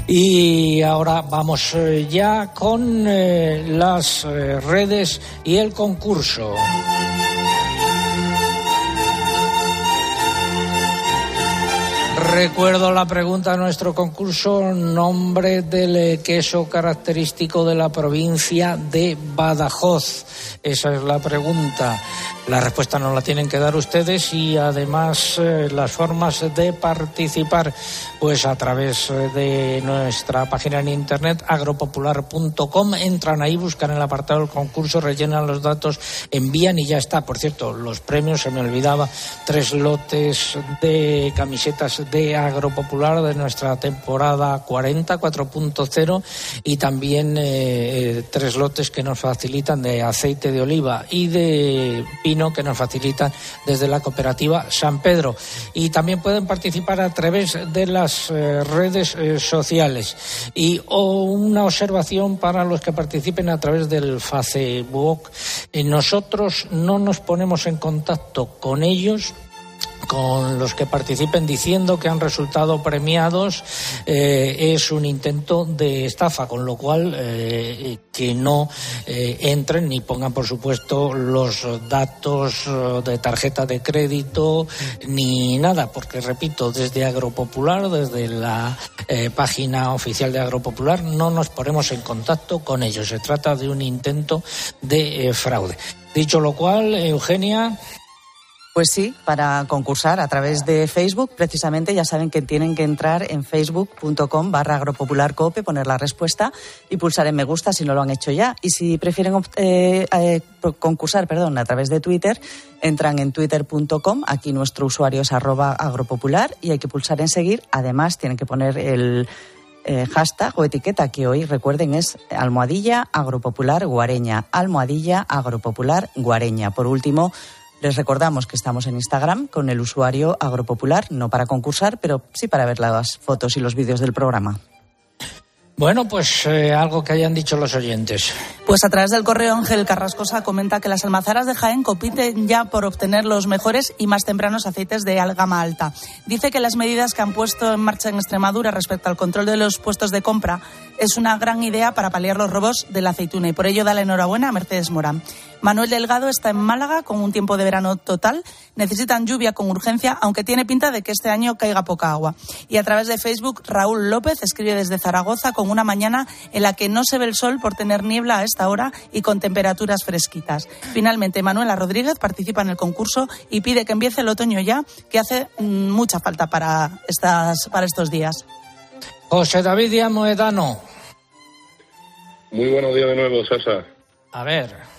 [SPEAKER 3] Y ahora vamos eh, ya con la eh, redes y el concurso. Recuerdo la pregunta de nuestro concurso, nombre del queso característico de la provincia de Badajoz. Esa es la pregunta. La respuesta nos la tienen que dar ustedes y además eh, las formas de participar, pues a través eh, de nuestra página en internet agropopular.com, entran ahí, buscan el apartado del concurso, rellenan los datos, envían y ya está. Por cierto, los premios, se me olvidaba, tres lotes de camisetas de Agropopular de nuestra temporada 40, 4.0 y también eh, tres lotes que nos facilitan de aceite de oliva y de vino que nos facilita desde la cooperativa San Pedro. Y también pueden participar a través de las eh, redes eh, sociales. Y una observación para los que participen a través del Facebook. Eh, nosotros no nos ponemos en contacto con ellos con los que participen diciendo que han resultado premiados eh, es un intento de estafa, con lo cual eh, que no eh, entren ni pongan, por supuesto, los datos de tarjeta de crédito ni nada, porque repito, desde Agropopular, desde la página oficial de Agropopular, no nos ponemos en contacto con ellos. Se trata de un intento de fraude. Dicho lo cual, Eugenia.
[SPEAKER 6] Pues sí, para concursar a través de Facebook, precisamente ya saben que tienen que entrar en facebook.com barra agropopularcope, poner la respuesta y pulsar en me gusta si no lo han hecho ya. Y si prefieren eh, eh, concursar perdón, a través de Twitter, entran en twitter.com, aquí nuestro usuario es arroba agropopular y hay que pulsar en seguir. Además, tienen que poner el eh, hashtag o etiqueta que hoy, recuerden, es almohadilla agropopular guareña. Almohadilla agropopular guareña. Por último, les recordamos que estamos en Instagram con el usuario Agropopular, no para concursar, pero sí para ver las fotos y los vídeos del programa.
[SPEAKER 3] Bueno, pues eh, algo que hayan dicho los oyentes.
[SPEAKER 1] Pues a través del correo Ángel Carrascosa comenta que las almazaras de Jaén compiten ya por obtener los mejores y más tempranos aceites de gama alta. Dice que las medidas que han puesto en marcha en Extremadura respecto al control de los puestos de compra es una gran idea para paliar los robos de la aceituna y por ello da la enhorabuena a Mercedes Morán. Manuel Delgado está en Málaga con un tiempo de verano total. Necesitan lluvia con urgencia, aunque tiene pinta de que este año caiga poca agua. Y a través de Facebook, Raúl López escribe desde Zaragoza con una mañana en la que no se ve el sol por tener niebla a esta hora y con temperaturas fresquitas. Finalmente, Manuela Rodríguez participa en el concurso y pide que empiece el otoño ya, que hace mm, mucha falta para, estas, para estos días.
[SPEAKER 3] José David Díaz Moedano.
[SPEAKER 26] Muy buenos días de nuevo, César.
[SPEAKER 3] A ver.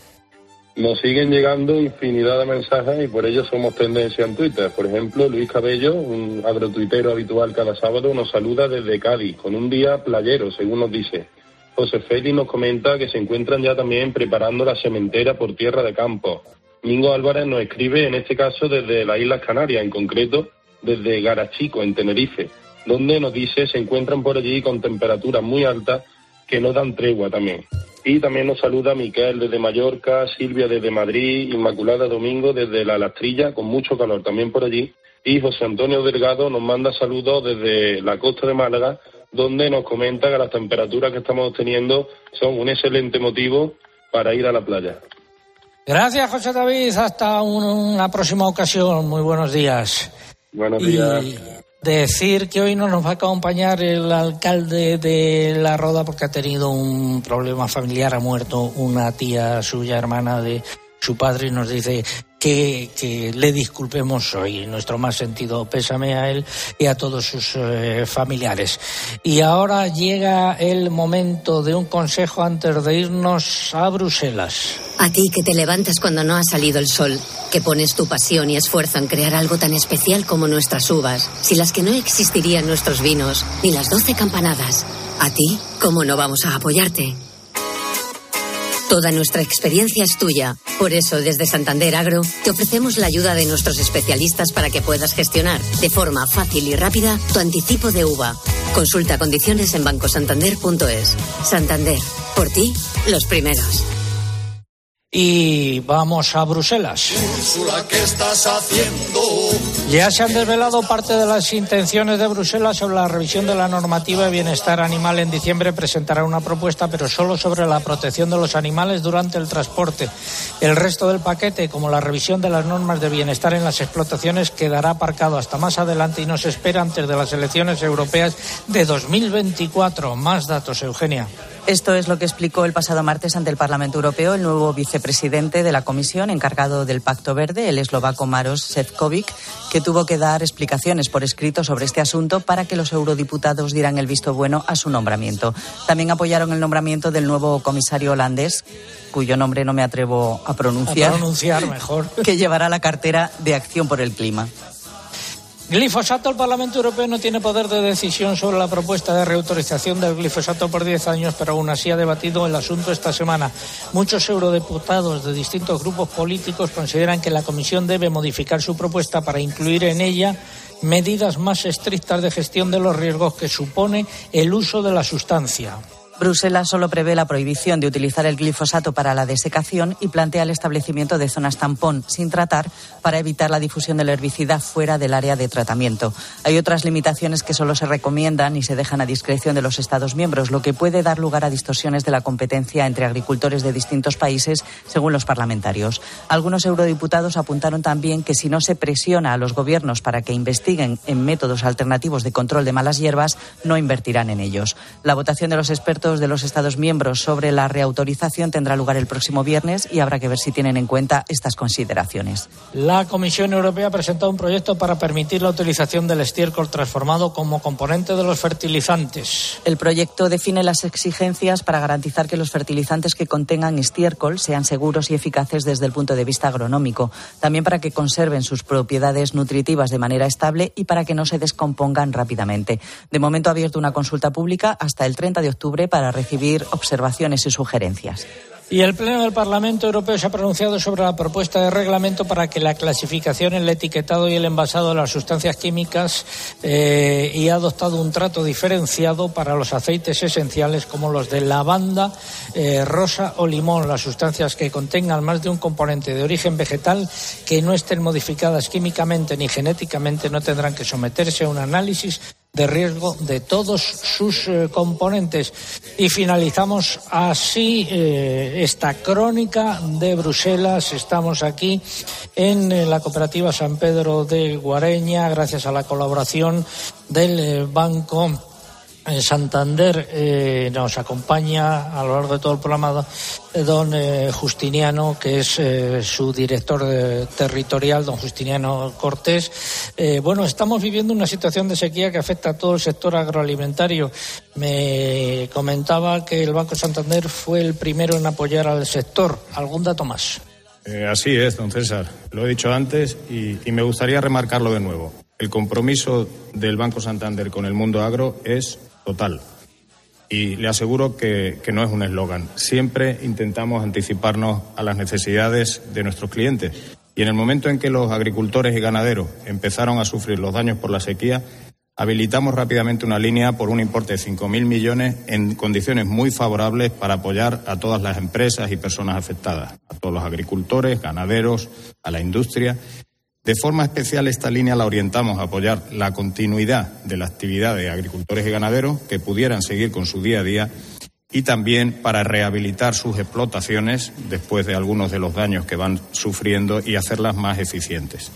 [SPEAKER 26] Nos siguen llegando infinidad de mensajes y por ello somos tendencia en Twitter. Por ejemplo, Luis Cabello, un agrotuitero habitual cada sábado, nos saluda desde Cádiz, con un día playero, según nos dice. José Félix nos comenta que se encuentran ya también preparando la sementera por tierra de campo. Mingo Álvarez nos escribe, en este caso, desde las Islas Canarias, en concreto desde Garachico, en Tenerife, donde nos dice se encuentran por allí con temperaturas muy altas que no dan tregua también. Y también nos saluda Miquel desde Mallorca, Silvia desde Madrid, Inmaculada Domingo desde La Lastrilla, con mucho calor también por allí. Y José Antonio Delgado nos manda saludos desde la costa de Málaga, donde nos comenta que las temperaturas que estamos teniendo son un excelente motivo para ir a la playa.
[SPEAKER 3] Gracias, José David. Hasta una próxima ocasión. Muy buenos días.
[SPEAKER 26] Buenos días.
[SPEAKER 3] Y decir que hoy no nos va a acompañar el alcalde de La Roda porque ha tenido un problema familiar. Ha muerto una tía suya, hermana de su padre, y nos dice que, le disculpemos hoy. Nuestro más sentido pésame a él y a todos sus eh, familiares. Y ahora llega el momento de un consejo antes de irnos a Bruselas.
[SPEAKER 27] A ti que te levantas cuando no ha salido el sol, que pones tu pasión y esfuerzo en crear algo tan especial como nuestras uvas, si las que no existirían nuestros vinos, ni las doce campanadas. A ti, ¿cómo no vamos a apoyarte? Toda nuestra experiencia es tuya. Por eso, desde Santander Agro, te ofrecemos la ayuda de nuestros especialistas para que puedas gestionar de forma fácil y rápida tu anticipo de uva. Consulta condiciones en bancosantander.es. Santander, por ti, los primeros.
[SPEAKER 3] Y vamos a Bruselas.
[SPEAKER 9] ¿qué estás haciendo?
[SPEAKER 3] Ya se han desvelado parte de las intenciones de Bruselas sobre la revisión de la normativa de bienestar animal. En diciembre presentará una propuesta, pero solo sobre la protección de los animales durante el transporte. El resto del paquete, como la revisión de las normas de bienestar en las explotaciones, quedará aparcado hasta más adelante y no se espera antes de las elecciones europeas de 2024. Más datos, Eugenia.
[SPEAKER 6] Esto es lo que explicó el pasado martes ante el Parlamento Europeo el nuevo vicepresidente de la Comisión encargado del Pacto Verde, el eslovaco Maros Sefcovic, que tuvo que dar explicaciones por escrito sobre este asunto para que los eurodiputados dieran el visto bueno a su nombramiento. También apoyaron el nombramiento del nuevo comisario holandés, cuyo nombre no me atrevo a pronunciar.
[SPEAKER 3] A pronunciar mejor.
[SPEAKER 6] Que llevará la cartera de Acción por el Clima.
[SPEAKER 3] Glifosato, el Parlamento Europeo no tiene poder de decisión sobre la propuesta de reautorización del glifosato por 10 años, pero aún así ha debatido el asunto esta semana. Muchos eurodiputados de distintos grupos políticos consideran que la Comisión debe modificar su propuesta para incluir en ella medidas más estrictas de gestión de los riesgos que supone el uso de la sustancia.
[SPEAKER 6] Bruselas solo prevé la prohibición de utilizar el glifosato para la desecación y plantea el establecimiento de zonas tampón sin tratar para evitar la difusión del herbicida fuera del área de tratamiento. Hay otras limitaciones que solo se recomiendan y se dejan a discreción de los Estados miembros, lo que puede dar lugar a distorsiones de la competencia entre agricultores de distintos países, según los parlamentarios. Algunos eurodiputados apuntaron también que si no se presiona a los gobiernos para que investiguen en métodos alternativos de control de malas hierbas, no invertirán en ellos. La votación de los expertos de los Estados miembros sobre la reautorización tendrá lugar el próximo viernes y habrá que ver si tienen en cuenta estas consideraciones.
[SPEAKER 3] La Comisión Europea ha presentado un proyecto para permitir la utilización del estiércol transformado como componente de los fertilizantes.
[SPEAKER 6] El proyecto define las exigencias para garantizar que los fertilizantes que contengan estiércol sean seguros y eficaces desde el punto de vista agronómico, también para que conserven sus propiedades nutritivas de manera estable y para que no se descompongan rápidamente. De momento ha abierto una consulta pública hasta el 30 de octubre para para recibir observaciones y sugerencias.
[SPEAKER 3] Y el Pleno del Parlamento Europeo se ha pronunciado sobre la propuesta de reglamento para que la clasificación, el etiquetado y el envasado de las sustancias químicas eh, y ha adoptado un trato diferenciado para los aceites esenciales como los de lavanda, eh, rosa o limón, las sustancias que contengan más de un componente de origen vegetal que no estén modificadas químicamente ni genéticamente no tendrán que someterse a un análisis de riesgo de todos sus eh, componentes. Y finalizamos así eh, esta crónica de Bruselas. Estamos aquí en eh, la cooperativa San Pedro de Guareña, gracias a la colaboración del Banco Santander eh, nos acompaña a lo largo de todo el programa don eh, Justiniano, que es eh, su director territorial, don Justiniano Cortés. bueno, estamos viviendo una situación de sequía que afecta a todo el sector agroalimentario. Me comentaba que el Banco Santander fue el primero en apoyar al sector. ¿Algún dato más?
[SPEAKER 28] así es, don César. Lo he dicho antes y me gustaría remarcarlo de nuevo. El compromiso del Banco Santander con el mundo agro es total. Y le aseguro que, no es un eslogan. Siempre intentamos anticiparnos a las necesidades de nuestros clientes. Y en el momento en que los agricultores y ganaderos empezaron a sufrir los daños por la sequía, habilitamos rápidamente una línea por un importe de 5.000 millones en condiciones muy favorables para apoyar a todas las empresas y personas afectadas, a todos los agricultores, ganaderos, a la industria de forma especial, esta línea la orientamos a apoyar la continuidad de la actividad de agricultores y ganaderos que pudieran seguir con su día a día y también para rehabilitar sus explotaciones después de algunos de los daños que van sufriendo y hacerlas más eficientes.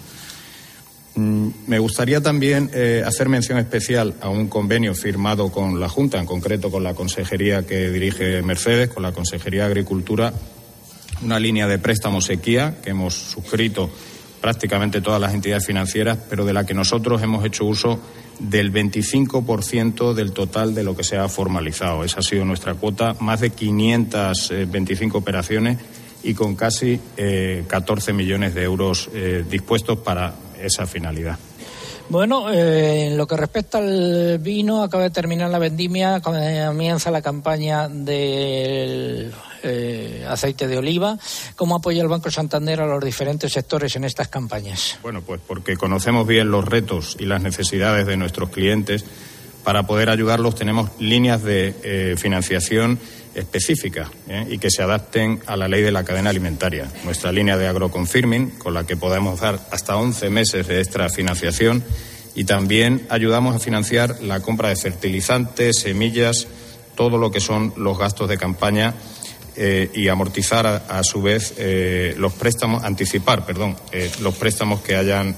[SPEAKER 28] Mm, me gustaría también eh, hacer mención especial a un convenio firmado con la Junta, en concreto con la consejería que dirige Mercedes, con la Consejería de Agricultura, una línea de préstamo sequía que hemos suscrito prácticamente todas las entidades financieras, pero de la que nosotros hemos hecho uso del 25% del total de lo que se ha formalizado. Esa ha sido nuestra cuota, más de 525 operaciones y con casi 14 eh, millones de euros eh, dispuestos para esa finalidad.
[SPEAKER 3] Bueno, eh, en lo que respecta al vino, acaba de terminar la vendimia, comienza la campaña del eh, aceite de oliva. ¿Cómo apoya el Banco Santander a los diferentes sectores en estas campañas?
[SPEAKER 28] Bueno, pues porque conocemos bien los retos y las necesidades de nuestros clientes. Para poder ayudarlos tenemos líneas de eh, financiación específicas y que se adapten a la ley de la cadena alimentaria. Nuestra línea de agroconfirming, con la que podemos dar hasta 11 meses de extra financiación y también ayudamos a financiar la compra de fertilizantes, semillas, todo lo que son los gastos de campaña eh, y amortizar a, su vez eh, los préstamos, anticipar, perdón, eh, los préstamos que hayan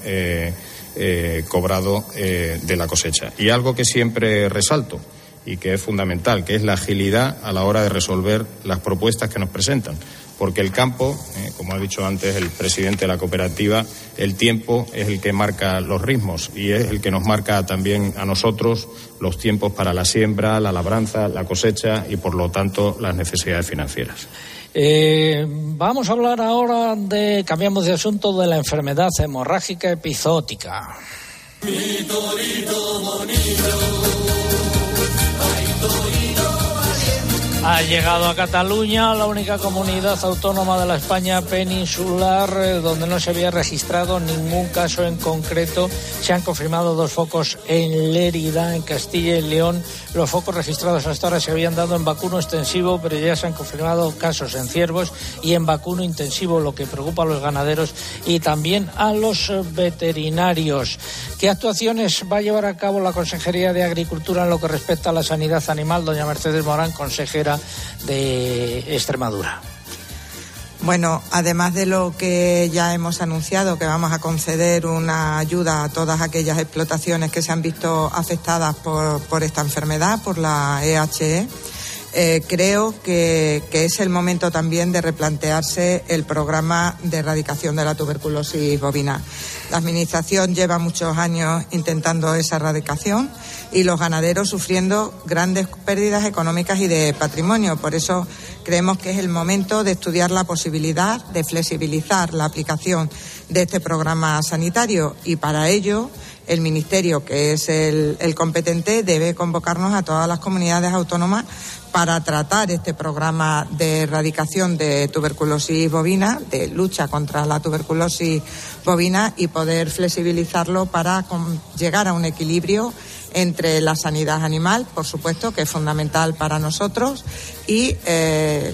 [SPEAKER 28] cobrado de la cosecha. Y algo que siempre resalto y que es fundamental, que es la agilidad a la hora de resolver las propuestas que nos presentan porque el campo, eh, como ha dicho antes el presidente de la cooperativa, el tiempo es el que marca los ritmos y es el que nos marca también a nosotros los tiempos para la siembra, la labranza, la cosecha y, por lo tanto, las necesidades financieras.
[SPEAKER 3] Eh, vamos a hablar ahora de, cambiamos de asunto, de la enfermedad hemorrágica epizótica. Ha llegado a Cataluña, la única comunidad autónoma de la España peninsular eh, donde no se había registrado ningún caso en concreto. Se han confirmado dos focos en Lérida, en Castilla y León. Los focos registrados hasta ahora se habían dado en vacuno extensivo, pero ya se han confirmado casos en ciervos y en vacuno intensivo, lo que preocupa a los ganaderos y también a los veterinarios. ¿Qué actuaciones va a llevar a cabo la Consejería de Agricultura en lo que respecta a la sanidad animal? Doña Mercedes Morán, consejera de Extremadura.
[SPEAKER 29] Bueno, además de lo que ya hemos anunciado, que vamos a conceder una ayuda a todas aquellas explotaciones que se han visto afectadas por, por esta enfermedad, por la EHE, eh, creo que, es el momento también de replantearse el programa de erradicación de la tuberculosis bovina. La Administración lleva muchos años intentando esa erradicación y los ganaderos sufriendo grandes pérdidas económicas y de patrimonio. Por eso creemos que es el momento de estudiar la posibilidad de flexibilizar la aplicación de este programa sanitario y para ello el Ministerio, que es el, competente, debe convocarnos a todas las comunidades autónomas para tratar este programa de erradicación de tuberculosis bovina, de lucha contra la tuberculosis bovina y poder flexibilizarlo para llegar a un equilibrio entre la sanidad animal, por supuesto, que es fundamental para nosotros, y eh,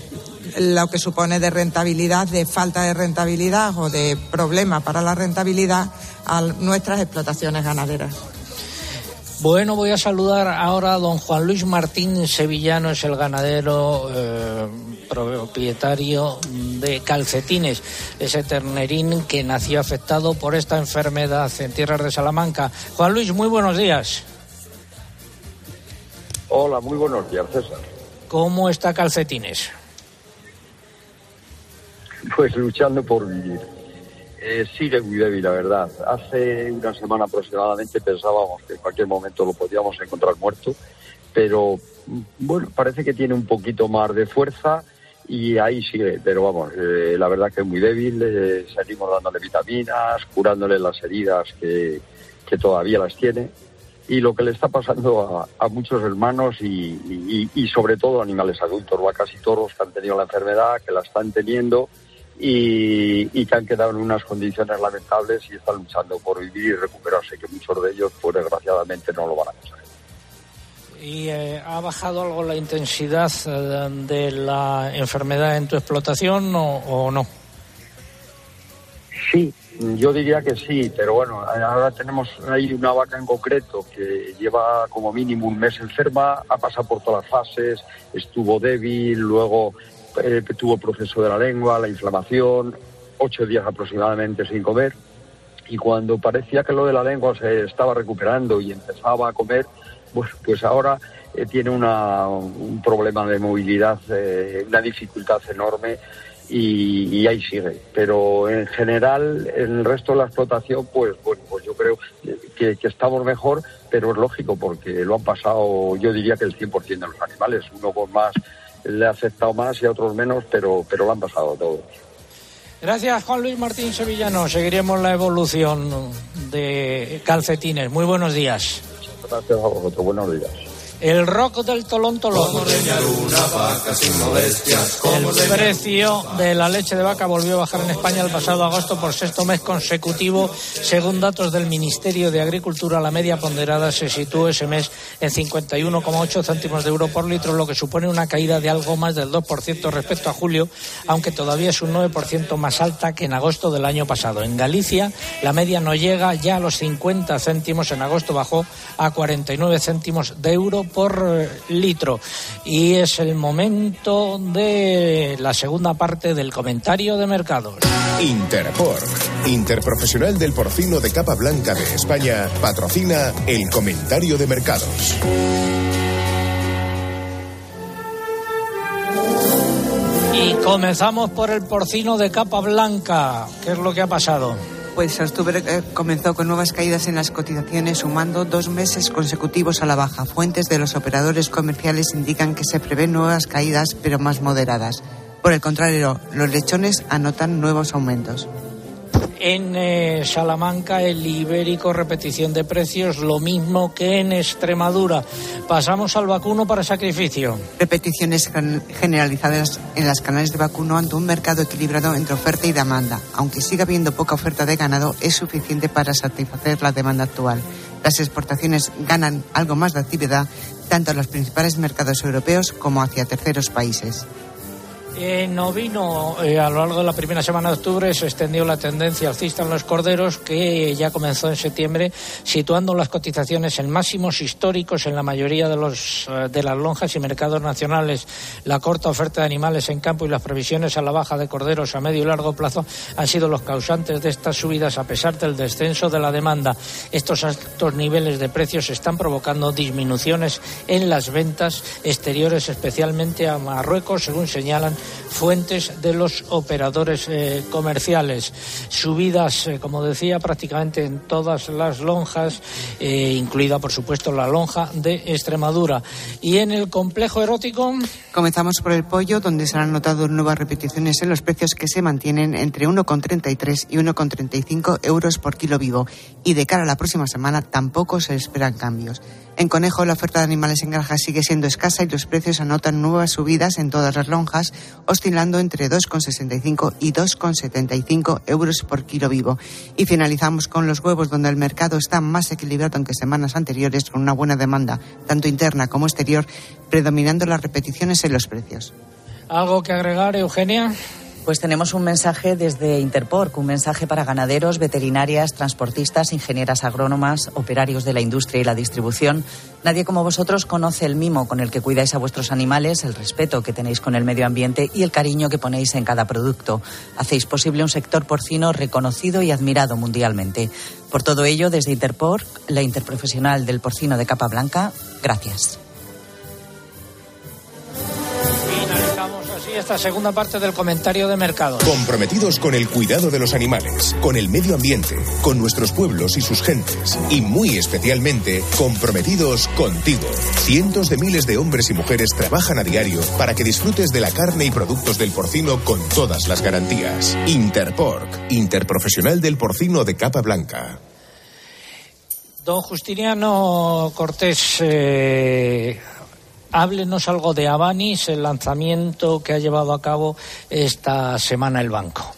[SPEAKER 29] lo que supone de rentabilidad, de falta de rentabilidad o de problema para la rentabilidad a nuestras explotaciones ganaderas.
[SPEAKER 3] Bueno, voy a saludar ahora a don Juan Luis Martín Sevillano, es el ganadero eh, propietario de calcetines, ese ternerín que nació afectado por esta enfermedad en tierras de Salamanca. Juan Luis, muy buenos días.
[SPEAKER 30] Hola, muy buenos días, César.
[SPEAKER 3] ¿Cómo está calcetines?
[SPEAKER 30] Pues luchando por vivir eh, sigue muy débil, la verdad. Hace una semana aproximadamente pensábamos que en cualquier momento lo podíamos encontrar muerto, pero mm, bueno, parece que tiene un poquito más de fuerza y ahí sigue, pero vamos, eh, la verdad que es muy débil, eh, seguimos dándole vitaminas, curándole las heridas que, que, todavía las tiene y lo que le está pasando a, muchos hermanos y, y, sobre todo animales adultos, vacas y toros que han tenido la enfermedad, que la están teniendo y, que han quedado en unas condiciones lamentables y están luchando por vivir y recuperarse, que muchos de ellos, pues desgraciadamente, no lo van a conseguir.
[SPEAKER 3] ¿Y eh, ha bajado algo la intensidad eh, de la enfermedad en tu explotación o, no?
[SPEAKER 30] Sí, yo diría que sí, pero bueno, ahora tenemos ahí una vaca en concreto que lleva como mínimo un mes enferma, ha pasado por todas las fases, estuvo débil, luego eh, tuvo proceso de la lengua, la inflamación, ocho días aproximadamente sin comer, y cuando parecía que lo de la lengua se estaba recuperando y empezaba a comer, pues, pues ahora eh, tiene una, un problema de movilidad, eh, una dificultad enorme y, ahí sigue. Pero en general, en el resto de la explotación, pues bueno, pues yo creo que, estamos mejor, pero es lógico porque lo han pasado, yo diría que el 100% de los animales, uno con más le ha aceptado más y a otros menos, pero, pero lo han pasado todos.
[SPEAKER 3] Gracias, Juan Luis Martín Sevillano. Seguiremos la evolución de calcetines. Muy buenos días.
[SPEAKER 30] Gracias a vosotros. Buenos días.
[SPEAKER 3] El rock del Tolón Tolón. El precio de la leche de vaca volvió a bajar en España el pasado agosto por sexto mes consecutivo. Según datos del Ministerio de Agricultura, la media ponderada se situó ese mes en 51,8 céntimos de euro por litro, lo que supone una caída de algo más del 2% respecto a julio, aunque todavía es un 9% más alta que en agosto del año pasado. En Galicia, la media no llega ya a los 50 céntimos. En agosto bajó a 49 céntimos de euro por eh, litro. Y es el momento de la segunda parte del comentario de mercados.
[SPEAKER 31] Interpork, interprofesional del porcino de capa blanca de España, patrocina el comentario de mercados.
[SPEAKER 3] Y comenzamos por el porcino de capa blanca. ¿Qué es lo que ha pasado?
[SPEAKER 16] Pues octubre eh, comenzó con nuevas caídas en las cotizaciones, sumando dos meses consecutivos a la baja. Fuentes de los operadores comerciales indican que se prevén nuevas caídas, pero más moderadas. Por el contrario, los lechones anotan nuevos aumentos
[SPEAKER 3] en eh, Salamanca el ibérico repetición de precios, lo mismo que en Extremadura. Pasamos al vacuno para sacrificio.
[SPEAKER 16] Repeticiones generalizadas en las canales de vacuno ante un mercado equilibrado entre oferta y demanda. Aunque siga habiendo poca oferta de ganado, es suficiente para satisfacer la demanda actual. Las exportaciones ganan algo más de actividad tanto en los principales mercados europeos como hacia terceros países.
[SPEAKER 3] En ovino, eh, a lo largo de la primera semana de octubre se extendió la tendencia alcista en los corderos que ya comenzó en septiembre, situando las cotizaciones en máximos históricos en la mayoría de, los, eh, de las lonjas y mercados nacionales. La corta oferta de animales en campo y las previsiones a la baja de corderos a medio y largo plazo han sido los causantes de estas subidas a pesar del descenso de la demanda. Estos altos niveles de precios están provocando disminuciones en las ventas exteriores, especialmente a Marruecos, según señalan fuentes de los operadores eh, comerciales. Subidas, eh, como decía, prácticamente en todas las lonjas, eh, incluida, por supuesto, la lonja de Extremadura. Y en el complejo erótico.
[SPEAKER 16] Comenzamos por el pollo, donde se han notado nuevas repeticiones en los precios que se mantienen entre 1,33 y 1,35 euros por kilo vivo. Y de cara a la próxima semana tampoco se esperan cambios. En Conejo la oferta de animales en granja sigue siendo escasa y los precios anotan nuevas subidas en todas las lonjas, oscilando entre 2,65 y 2,75 euros por kilo vivo. Y finalizamos con los huevos, donde el mercado está más equilibrado que semanas anteriores, con una buena demanda, tanto interna como exterior, predominando las repeticiones en los precios.
[SPEAKER 3] ¿Algo que agregar, Eugenia?
[SPEAKER 6] Pues tenemos un mensaje desde Interporc, un mensaje para ganaderos, veterinarias, transportistas, ingenieras agrónomas, operarios de la industria y la distribución. Nadie como vosotros conoce el mimo con el que cuidáis a vuestros animales, el respeto que tenéis con el medio ambiente y el cariño que ponéis en cada producto. Hacéis posible un sector porcino reconocido y admirado mundialmente. Por todo ello, desde Interporc, la interprofesional del porcino de capa blanca, gracias.
[SPEAKER 3] Esta segunda parte del comentario de mercado.
[SPEAKER 31] Comprometidos con el cuidado de los animales, con el medio ambiente, con nuestros pueblos y sus gentes. Y muy especialmente comprometidos contigo. Cientos de miles de hombres y mujeres trabajan a diario para que disfrutes de la carne y productos del porcino con todas las garantías. Interporc, interprofesional del porcino de capa blanca.
[SPEAKER 3] Don Justiniano Cortés, eh, Háblenos algo de Avanis, el lanzamiento que ha llevado a cabo esta semana el banco.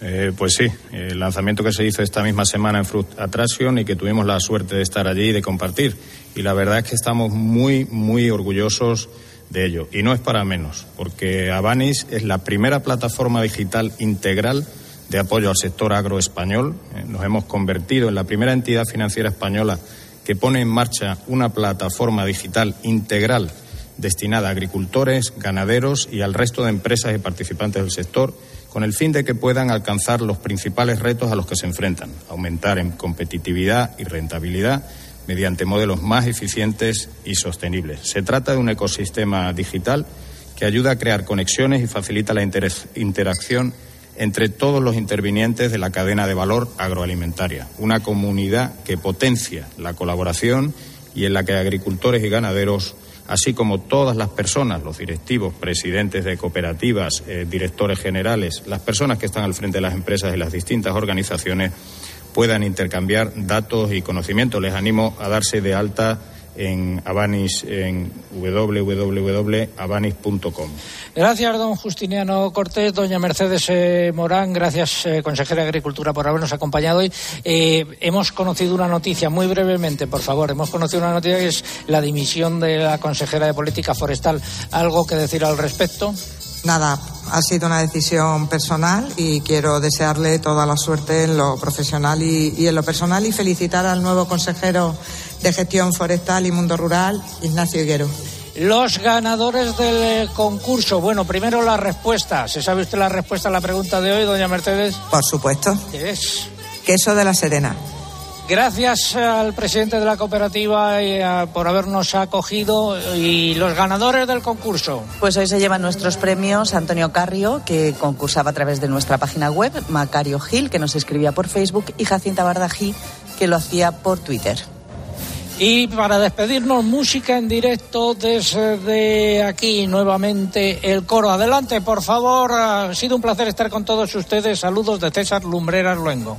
[SPEAKER 28] Eh, pues sí, el lanzamiento que se hizo esta misma semana en Fruit Attraction y que tuvimos la suerte de estar allí y de compartir. Y la verdad es que estamos muy, muy orgullosos de ello. Y no es para menos, porque Avanis es la primera plataforma digital integral de apoyo al sector agroespañol. Eh, nos hemos convertido en la primera entidad financiera española que pone en marcha una plataforma digital integral destinada a agricultores, ganaderos y al resto de empresas y participantes del sector, con el fin de que puedan alcanzar los principales retos a los que se enfrentan, aumentar en competitividad y rentabilidad mediante modelos más eficientes y sostenibles. Se trata de un ecosistema digital que ayuda a crear conexiones y facilita la interacción entre todos los intervinientes de la cadena de valor agroalimentaria, una comunidad que potencia la colaboración y en la que agricultores y ganaderos, así como todas las personas, los directivos, presidentes de cooperativas, eh, directores generales, las personas que están al frente de las empresas y las distintas organizaciones, puedan intercambiar datos y conocimientos. Les animo a darse de alta en Avanis, en www.avanis.com.
[SPEAKER 3] Gracias, don Justiniano Cortés, doña Mercedes eh, Morán, gracias, eh, consejera de Agricultura, por habernos acompañado hoy. Eh, hemos conocido una noticia, muy brevemente, por favor, hemos conocido una noticia que es la dimisión de la consejera de Política Forestal. ¿Algo que decir al respecto?
[SPEAKER 29] Nada, ha sido una decisión personal y quiero desearle toda la suerte en lo profesional y, en lo personal y felicitar al nuevo consejero de Gestión Forestal y Mundo Rural, Ignacio Higuero.
[SPEAKER 3] Los ganadores del concurso. Bueno, primero la respuesta. ¿Se sabe usted la respuesta a la pregunta de hoy, doña Mercedes?
[SPEAKER 29] Por supuesto.
[SPEAKER 3] ¿Qué es?
[SPEAKER 29] Queso de la Serena.
[SPEAKER 3] Gracias al presidente de la cooperativa eh, por habernos acogido y los ganadores del concurso.
[SPEAKER 6] Pues hoy se llevan nuestros premios Antonio Carrio, que concursaba a través de nuestra página web, Macario Gil, que nos escribía por Facebook, y Jacinta Bardají, que lo hacía por Twitter.
[SPEAKER 3] Y para despedirnos, música en directo desde aquí, nuevamente el coro. Adelante, por favor. Ha sido un placer estar con todos ustedes. Saludos de César Lumbreras Luengo.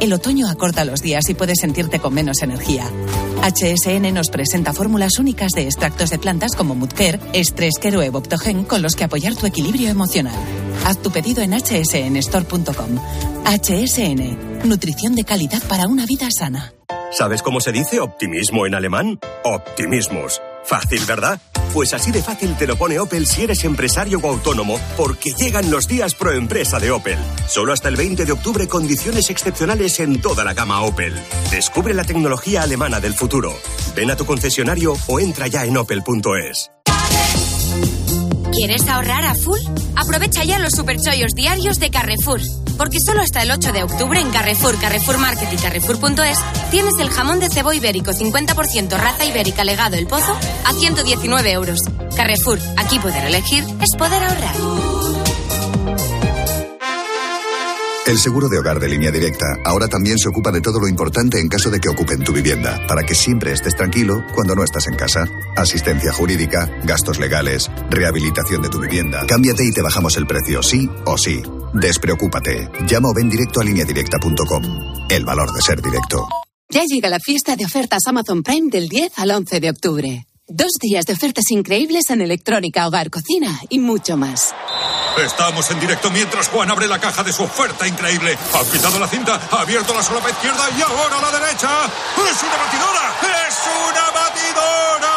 [SPEAKER 32] El otoño acorta los días y puedes sentirte con menos energía. HSN nos presenta fórmulas únicas de extractos de plantas como Mudker, Estresquer o Evoptogen con los que apoyar tu equilibrio emocional. Haz tu pedido en hsnstore.com. HSN, nutrición de calidad para una vida sana.
[SPEAKER 33] ¿Sabes cómo se dice optimismo en alemán? Optimismus. Fácil, ¿verdad? Pues así de fácil te lo pone Opel si eres empresario o autónomo, porque llegan los días pro empresa de Opel. Solo hasta el 20 de octubre condiciones excepcionales en toda la gama Opel. Descubre la tecnología alemana del futuro. Ven a tu concesionario o entra ya en opel.es.
[SPEAKER 34] ¿Quieres ahorrar a full? Aprovecha ya los superchollos diarios de Carrefour. Porque solo hasta el 8 de octubre en Carrefour, Carrefour Market y Carrefour.es tienes el jamón de cebo ibérico 50% raza ibérica legado El Pozo a 119 euros. Carrefour, aquí poder elegir es poder ahorrar.
[SPEAKER 35] El seguro de hogar de línea directa ahora también se ocupa de todo lo importante en caso de que ocupen tu vivienda, para que siempre estés tranquilo cuando no estás en casa. Asistencia jurídica, gastos legales, rehabilitación de tu vivienda. Cámbiate y te bajamos el precio, sí o sí. Despreocúpate. Llama o ven directo a lineadirecta.com. El valor de ser directo.
[SPEAKER 21] Ya llega la fiesta de ofertas Amazon Prime del 10 al 11 de octubre. Dos días de ofertas increíbles en electrónica, hogar, cocina y mucho más.
[SPEAKER 36] Estamos en directo mientras Juan abre la caja de su oferta increíble. Ha quitado la cinta, ha abierto la solapa izquierda y ahora la derecha. ¡Es una batidora! ¡Es una batidora!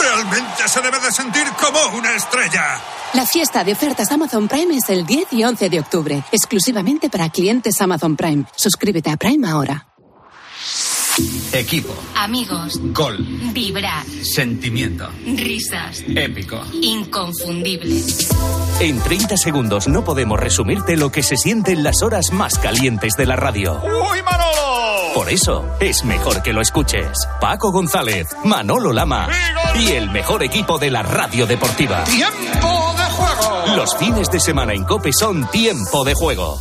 [SPEAKER 36] Realmente se debe de sentir como una estrella.
[SPEAKER 21] La fiesta de ofertas Amazon Prime es el 10 y 11 de octubre, exclusivamente para clientes Amazon Prime. Suscríbete a Prime ahora.
[SPEAKER 37] Equipo.
[SPEAKER 18] Amigos.
[SPEAKER 37] Gol.
[SPEAKER 18] Vibrar.
[SPEAKER 37] Sentimiento.
[SPEAKER 18] Risas.
[SPEAKER 37] Épico.
[SPEAKER 18] Inconfundible.
[SPEAKER 17] En 30 segundos no podemos resumirte lo que se siente en las horas más calientes de la radio.
[SPEAKER 38] ¡Uy, Manolo!
[SPEAKER 17] Por eso es mejor que lo escuches. Paco González, Manolo Lama y el mejor equipo de la radio deportiva.
[SPEAKER 38] ¡Tiempo de juego!
[SPEAKER 17] Los fines de semana en Cope son tiempo de juego.